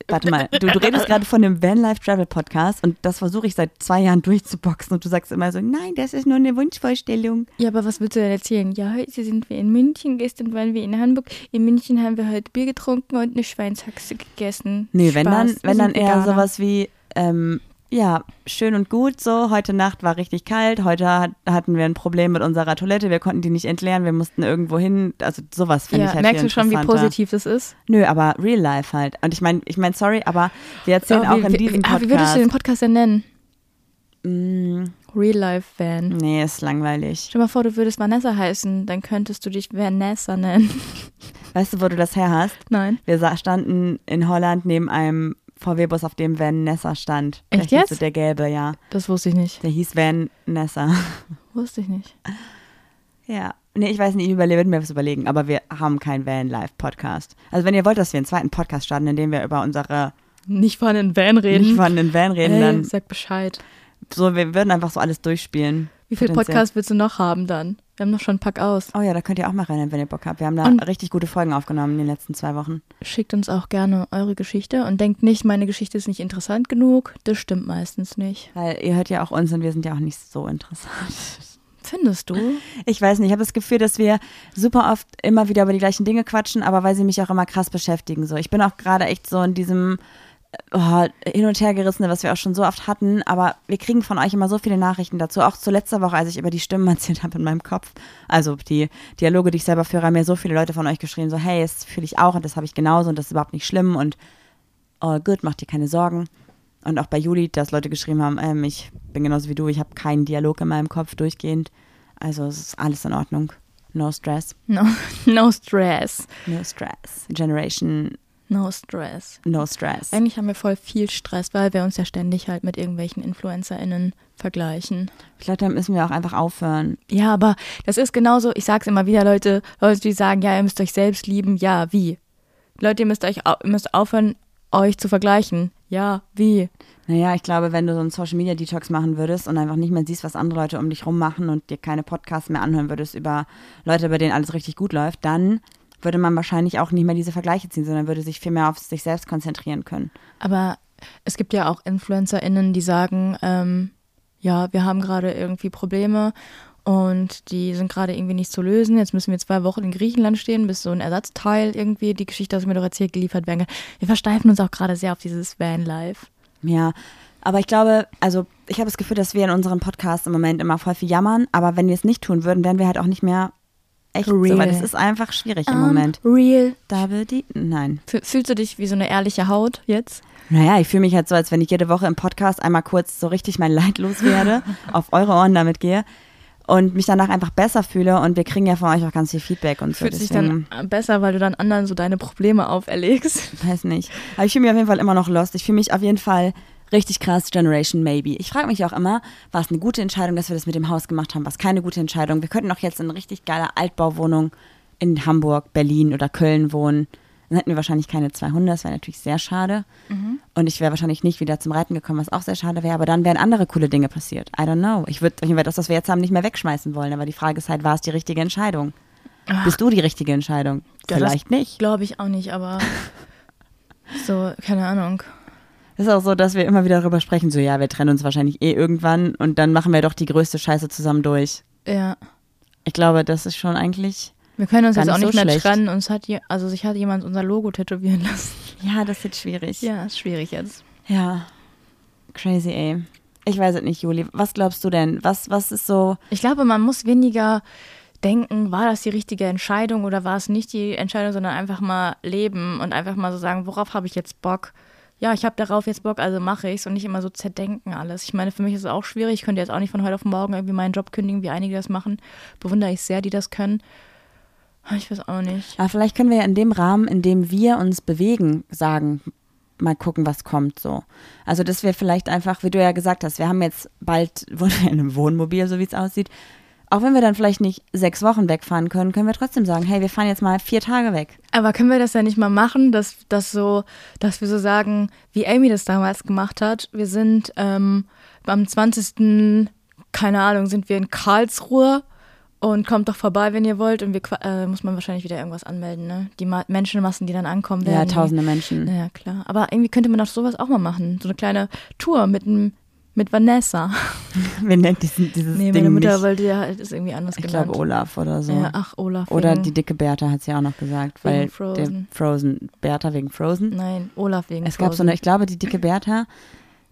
Warte mal, du, du redest gerade von dem Van Life Travel Podcast und das versuche ich seit zwei Jahren durchzuboxen und du sagst immer so, nein, das ist nur eine Wunschvorstellung. Ja, aber was willst du denn erzählen? Ja, heute sind wir in München, gestern waren wir in Hamburg. In München haben wir heute Bier getrunken und eine Schweinshaxe gegessen. Nee, wenn Spaß, dann, wir wenn dann eher Veganer. sowas wie, ähm, ja, schön und gut so. Heute Nacht war richtig kalt. Heute hat, hatten wir ein Problem mit unserer Toilette. Wir konnten die nicht entleeren. Wir mussten irgendwo hin. Also sowas finde Ja, ich halt merkst du schon, wie positiv das ist? Nö, aber real life halt. Und ich meine, ich meine, sorry, aber wir erzählen Oh, auch wie, in wie, diesem ah, wie würdest du den Podcast. Podcast denn nennen? Mm, Real Life Van. nee, ist langweilig. Stell mal vor, du würdest Vanessa heißen, dann könntest du dich Vanessa nennen. Weißt du, wo du das her hast? Nein. Wir standen in Holland neben einem VW-Bus, auf dem Van Nessa stand. Echt Der jetzt? so Der gelbe, ja. Das wusste ich nicht. Der hieß Van Nessa. Wusste ich nicht. Ja. Nee, ich weiß nicht, ich überle- würden mir was überlegen, aber wir haben keinen Van-Live-Podcast. Also wenn ihr wollt, dass wir einen zweiten Podcast starten, in dem wir über unsere Nicht von einem Van reden. nicht vorhandenen Van reden, Ey, dann sag Bescheid. so, wir würden einfach so alles durchspielen. Wie viel. Podcast willst du noch haben dann? Wir haben noch schon Pack aus. Oh ja, da könnt ihr auch mal rein, wenn ihr Bock habt. Wir haben da Und- richtig gute Folgen aufgenommen in den letzten zwei Wochen. Schickt uns auch gerne eure Geschichte und denkt nicht, meine Geschichte ist nicht interessant genug. Das stimmt meistens nicht. Weil ihr hört ja auch uns und wir sind ja auch nicht so interessant. Findest du? Ich weiß nicht, ich habe das Gefühl, dass wir super oft immer wieder über die gleichen Dinge quatschen, aber weil sie mich auch immer krass beschäftigen. So, ich bin auch gerade echt so in diesem oh, hin und her gerissene, was wir auch schon so oft hatten, aber wir kriegen von euch immer so viele Nachrichten dazu. Auch zu letzter Woche, als ich über die Stimmen erzählt habe in meinem Kopf, also die Dialoge, die ich selber führe, haben mir so viele Leute von euch geschrieben, so hey, das fühle ich auch und das habe ich genauso und das ist überhaupt nicht schlimm und all good, macht dir keine Sorgen. Und auch bei Juli, dass Leute geschrieben haben, ähm, ich bin genauso wie du, ich habe keinen Dialog in meinem Kopf durchgehend. Also es ist alles in Ordnung. No stress. No, no stress. No stress. Generation, No stress. no stress. Eigentlich haben wir voll viel Stress, weil wir uns ja ständig halt mit irgendwelchen InfluencerInnen vergleichen. Ich glaube, da müssen wir auch einfach aufhören. Ja, aber das ist genauso, ich sag's immer wieder, Leute, Leute, die sagen, ja, ihr müsst euch selbst lieben. Ja, wie? Leute, ihr müsst euch müsst aufhören, euch zu vergleichen. Ja, wie? Naja, ich glaube, wenn du so einen Social Media Detox machen würdest und einfach nicht mehr siehst, was andere Leute um dich rum machen und dir keine Podcasts mehr anhören würdest über Leute, bei denen alles richtig gut läuft, dann würde man wahrscheinlich auch nicht mehr diese Vergleiche ziehen, sondern würde sich viel mehr auf sich selbst konzentrieren können. Aber es gibt ja auch InfluencerInnen, die sagen, ähm, ja, wir haben gerade irgendwie Probleme und die sind gerade irgendwie nicht zu lösen. Jetzt müssen wir zwei Wochen in Griechenland stehen, bis so ein Ersatzteil irgendwie, die Geschichte, das mir doch erzählt, geliefert werden kann. Wir versteifen uns auch gerade sehr auf dieses Vanlife. Ja, aber ich glaube, also ich habe das Gefühl, dass wir in unseren Podcasts im Moment immer voll viel jammern, aber wenn wir es nicht tun würden, wären wir halt auch nicht mehr echt so, Real. weil es ist einfach schwierig im Um, Moment. Real. Double D? Nein. Fü- Fühlst du dich wie so eine ehrliche Haut jetzt? Naja, ich fühle mich halt so, als wenn ich jede Woche im Podcast einmal kurz so richtig mein Leid loswerde, auf eure Ohren damit gehe und mich danach einfach besser fühle und wir kriegen ja von euch auch ganz viel Feedback und so. Fühlt sich dann besser, weil du dann anderen so deine Probleme auferlegst? weiß nicht. Aber ich fühle mich auf jeden Fall immer noch lost. Ich fühle mich auf jeden Fall richtig krass Generation Maybe. Ich frage mich auch immer, war es eine gute Entscheidung, dass wir das mit dem Haus gemacht haben? War es keine gute Entscheidung? Wir könnten doch jetzt in richtig geile Altbauwohnung in Hamburg, Berlin oder Köln wohnen. Dann hätten wir wahrscheinlich keine 200, das wäre natürlich sehr schade. Und ich wäre wahrscheinlich nicht wieder zum Reiten gekommen, was auch sehr schade wäre. Aber dann wären andere coole Dinge passiert. I don't know. Ich würde Fall das, was wir jetzt haben, nicht mehr wegschmeißen wollen. Aber die Frage ist halt, war es die richtige Entscheidung? Bist du die richtige Entscheidung? Ja, Vielleicht nicht. Glaube ich auch nicht, aber so, keine Ahnung. Es ist auch so, dass wir immer wieder darüber sprechen, so ja, wir trennen uns wahrscheinlich eh irgendwann und dann machen wir doch die größte Scheiße zusammen durch. Ja. Ich glaube, das ist schon eigentlich, Wir können uns jetzt auch nicht so mehr schlecht. trennen. Uns hat je, also sich hat jemand unser Logo tätowieren lassen. ja, das wird schwierig. Ja, ist schwierig jetzt. Ja. Crazy, ey. Ich weiß es nicht, Juli. Was glaubst du denn? Was, was ist so, Ich glaube, man muss weniger denken, war das die richtige Entscheidung oder war es nicht die Entscheidung, sondern einfach mal leben und einfach mal so sagen, worauf habe ich jetzt Bock? Ja, ich habe darauf jetzt Bock, also mache ich's und nicht immer so zerdenken alles. Ich meine, für mich ist es auch schwierig. Ich könnte jetzt auch nicht von heute auf morgen irgendwie meinen Job kündigen, wie einige das machen. Bewundere ich sehr, die das können. Ich weiß auch nicht. aber vielleicht können wir ja in dem Rahmen, in dem wir uns bewegen, sagen, mal gucken, was kommt so. Also, dass wir vielleicht einfach, wie du ja gesagt hast, wir haben jetzt bald, wohnen wir in einem Wohnmobil, so wie es aussieht. Auch wenn wir dann vielleicht nicht sechs Wochen wegfahren können, können wir trotzdem sagen, hey, wir fahren jetzt mal vier Tage weg. Aber können wir das ja nicht mal machen, dass, dass, so, dass wir so sagen, wie Amy das damals gemacht hat? Wir sind ähm, am 20. keine Ahnung, sind wir in Karlsruhe und kommt doch vorbei, wenn ihr wollt. Und wir äh, muss man wahrscheinlich wieder irgendwas anmelden, ne? Die Ma Menschenmassen, die dann ankommen Ja, werden. tausende Menschen. Ja, klar. Aber irgendwie könnte man doch sowas auch mal machen. So eine kleine Tour mit, dem- mit Vanessa. Wir nennen diesen, dieses Nee, Ding meine Mutter nicht. wollte ja halt ist irgendwie anders Ich genannt. glaube Olaf oder so. Ja, ach, Olaf. oder die dicke Bertha hat sie auch noch gesagt, Wegen weil Frozen. Frozen Bertha wegen Frozen. Nein, Olaf wegen Es gab so Frozen. eine, ich glaube, die dicke Bertha.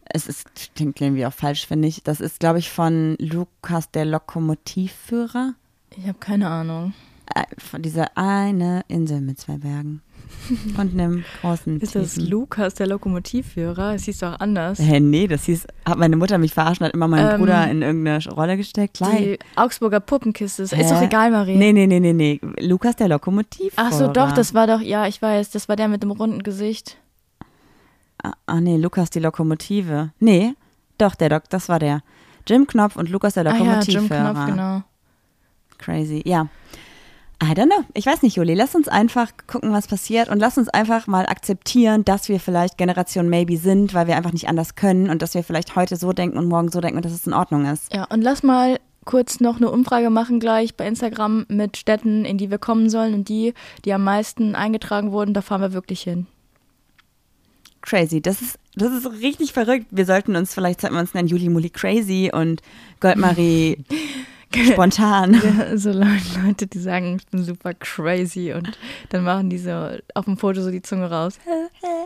Es ist klingt irgendwie auch falsch, finde ich. Das ist, glaube ich, von Lukas der Lokomotivführer. Ich habe keine Ahnung. Äh, Von dieser eine Insel mit zwei Bergen und einem großen Ist das tiefen- Lukas, der Lokomotivführer? Es hieß doch anders. Hä, nee, das hieß, hat meine Mutter mich verarscht und hat immer meinen Ähm, Bruder in irgendeine Rolle gesteckt. Klein. Die Augsburger Puppenkiste. Ist Hä? doch egal, Marie. Nee, nee, nee, nee, nee. Lukas der Lokomotivführer. Ach so, doch, das war doch, ja, ich weiß, das war der mit dem runden Gesicht. Ah, ah, nee, Lukas die Lokomotive. Nee, doch, der Doc, das war der. Jim Knopf und Lukas der Ah ja, Lokomotivführer. Jim Knopf, genau. Crazy, ja. I don't know. Ich weiß nicht, Juli. Lass uns einfach gucken, was passiert und lass uns einfach mal akzeptieren, dass wir vielleicht Generation Maybe sind, weil wir einfach nicht anders können und dass wir vielleicht heute so denken und morgen so denken und dass es in Ordnung ist. Ja, und lass mal kurz noch eine Umfrage machen gleich bei Instagram mit Städten, in die wir kommen sollen. Und die, die am meisten eingetragen wurden, da fahren wir wirklich hin. Crazy. Das ist, das ist richtig verrückt. Wir sollten uns, vielleicht sollten wir uns nennen Juli Muli Crazy und Goldmarie spontan. Ja, so Leute, die sagen, ich bin super crazy und dann machen die so auf dem Foto so die Zunge raus.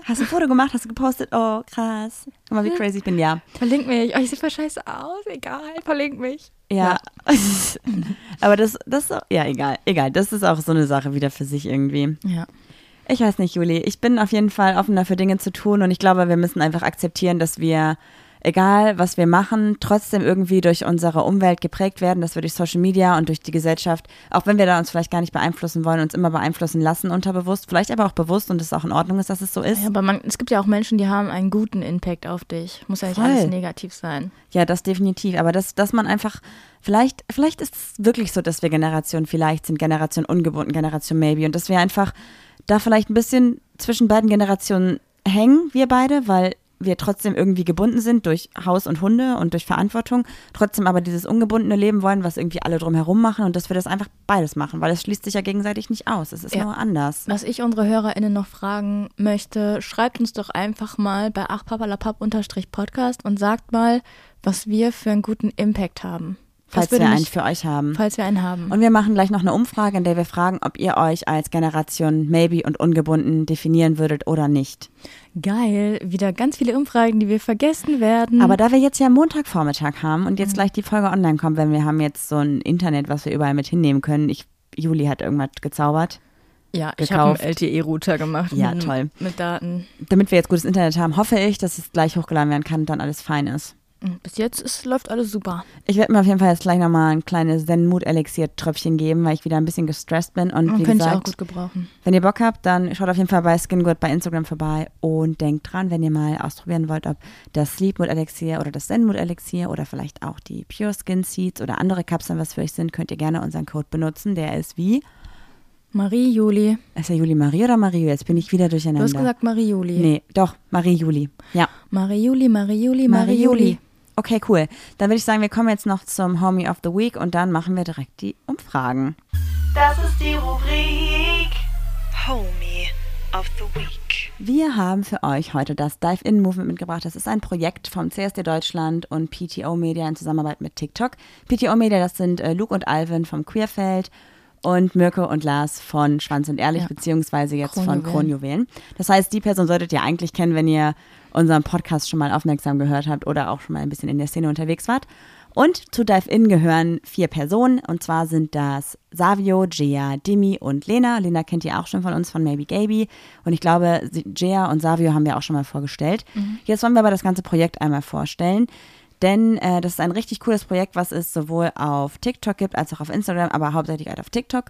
Hast du ein Foto gemacht? Hast du gepostet? Oh, krass. Guck mal, wie crazy ich bin. Ja. Verlink mich. Oh, ich sehe voll scheiße aus. Egal, verlink mich. Ja. Aber das, das, ja, egal. Egal. Das ist auch so eine Sache wieder für sich irgendwie. Ja. Ich weiß nicht, Juli. Ich bin auf jeden Fall offen dafür, Dinge zu tun und ich glaube, wir müssen einfach akzeptieren, dass wir, egal was wir machen, trotzdem irgendwie durch unsere Umwelt geprägt werden, dass wir durch Social Media und durch die Gesellschaft, auch wenn wir da uns vielleicht gar nicht beeinflussen wollen, uns immer beeinflussen lassen unterbewusst, vielleicht aber auch bewusst und es auch in Ordnung ist, dass es so ist. Ja, aber man, es gibt ja auch Menschen, die haben einen guten Impact auf dich. Muss ja nicht Voll. alles negativ sein. Ja, das definitiv. Aber das, dass man einfach, vielleicht, vielleicht ist es wirklich so, dass wir Generation vielleicht sind, Generation ungebunden, Generation maybe. Und dass wir einfach da vielleicht ein bisschen zwischen beiden Generationen hängen, wir beide, weil wir trotzdem irgendwie gebunden sind durch Haus und Hunde und durch Verantwortung, trotzdem aber dieses ungebundene Leben wollen, was irgendwie alle drumherum machen und dass wir das einfach beides machen, weil es schließt sich ja gegenseitig nicht aus. Es ist Ja. nur anders. Was ich unsere HörerInnen noch fragen möchte, schreibt uns doch einfach mal bei achpapalapap-podcast und sagt mal, was wir für einen guten Impact haben. Falls wir einen für euch haben. Falls wir einen haben. Und wir machen gleich noch eine Umfrage, in der wir fragen, ob ihr euch als Generation Maybe und ungebunden definieren würdet oder nicht. Geil, wieder ganz viele Umfragen, die wir vergessen werden. Aber da wir jetzt ja Montagvormittag haben und jetzt gleich die Folge online kommt, wenn wir haben jetzt so ein Internet, was wir überall mit hinnehmen können. Ich, Juli hat irgendwas gezaubert. ja, ich habe gekauft. einen LTE-Router gemacht. Ja, mit, toll. Mit Daten. Damit wir jetzt gutes Internet haben, hoffe ich, dass es gleich hochgeladen werden kann und dann alles fein ist. Bis jetzt ist, läuft alles super. Ich werde mir auf jeden Fall jetzt gleich nochmal ein kleines Zen-Mood-Elixier-Tröpfchen geben, weil ich wieder ein bisschen gestresst bin. Und wie Könnte ich auch gesagt, gut gebrauchen. wenn ihr Bock habt, dann schaut auf jeden Fall bei Skin Good bei Instagram vorbei und denkt dran, wenn ihr mal ausprobieren wollt, ob das Sleep Mood Elixier oder das Zen Mood Elixier oder vielleicht auch die Pure Skin Seeds oder andere Kapseln, was für euch sind, könnt ihr gerne unseren Code benutzen. Der ist wie? Marie Juli. Ist ja Juli Marie oder Marie? Jetzt bin ich wieder Du durcheinander. hast gesagt Marie Juli. Nee, doch, Marie Juli. Ja. Marie Juli, Marie Juli, Marie Juli. Okay, cool. Dann würde ich sagen, wir kommen jetzt noch zum Homie of the Week und dann machen wir direkt die Umfragen. Das ist die Rubrik Homie of the Week. Wir haben für euch heute das Dive-In-Movement mitgebracht. Das ist ein Projekt vom CSD Deutschland und PTO Media in Zusammenarbeit mit TikTok. PTO Media, das sind äh, Luke und Alvin vom Queerfeld und Mirko und Lars von Schwanz und Ehrlich, Ja. beziehungsweise jetzt von Kronjuwelen. Kronjuwelen. Das heißt, die Person solltet ihr eigentlich kennen, wenn ihr unseren Podcast schon mal aufmerksam gehört habt oder auch schon mal ein bisschen in der Szene unterwegs wart. Und zu Dive In gehören vier Personen und zwar sind das Savio, Gia, Dimi und Lena. Lena kennt ihr auch schon von uns von Maybe Gaby und ich glaube, Gia und Savio haben wir auch schon mal vorgestellt. Jetzt wollen wir aber das ganze Projekt einmal vorstellen. Denn äh, das ist ein richtig cooles Projekt, was es sowohl auf TikTok gibt als auch auf Instagram, aber hauptsächlich halt auf TikTok.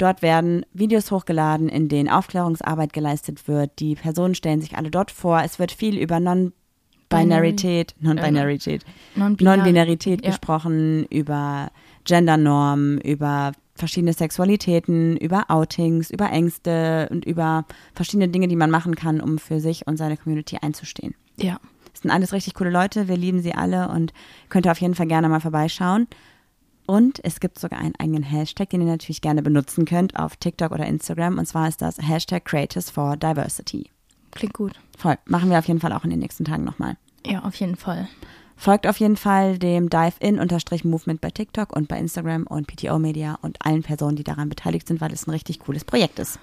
Dort werden Videos hochgeladen, in denen Aufklärungsarbeit geleistet wird. Die Personen stellen sich alle dort vor. Es wird viel über Non-Binarität, Non-Binarität, Non-binar. Non-Binarität Ja. gesprochen, über Gendernormen, über verschiedene Sexualitäten, über Outings, über Ängste und über verschiedene Dinge, die man machen kann, um für sich und seine Community einzustehen. Ja. Das sind alles richtig coole Leute, wir lieben sie alle und könnt ihr auf jeden Fall gerne mal vorbeischauen. Und es gibt sogar einen eigenen Hashtag, den ihr natürlich gerne benutzen könnt auf TikTok oder Instagram. Und zwar ist das Hashtag Creators for Diversity. Klingt gut. Voll. Machen wir auf jeden Fall auch in den nächsten Tagen nochmal. Ja, auf jeden Fall. Folgt auf jeden Fall dem Dive-In-Movement bei TikTok und bei Instagram und PTO Media und allen Personen, die daran beteiligt sind, weil es ein richtig cooles Projekt ist.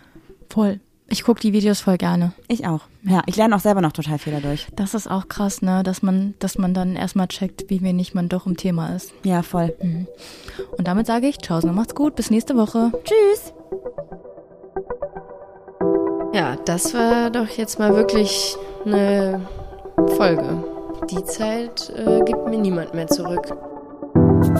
Voll. Ich gucke die Videos voll gerne. Ich auch. Ja, ich lerne auch selber noch total viel dadurch. Das ist auch krass, ne? Dass man, dass man dann erstmal checkt, wie wenig man doch im Thema ist. Ja, voll. Mhm. Und damit sage ich, tschaußen, macht's gut, bis nächste Woche. Tschüss. Ja, das war doch jetzt mal wirklich eine Folge. Die Zeit äh, gibt mir niemand mehr zurück. Musik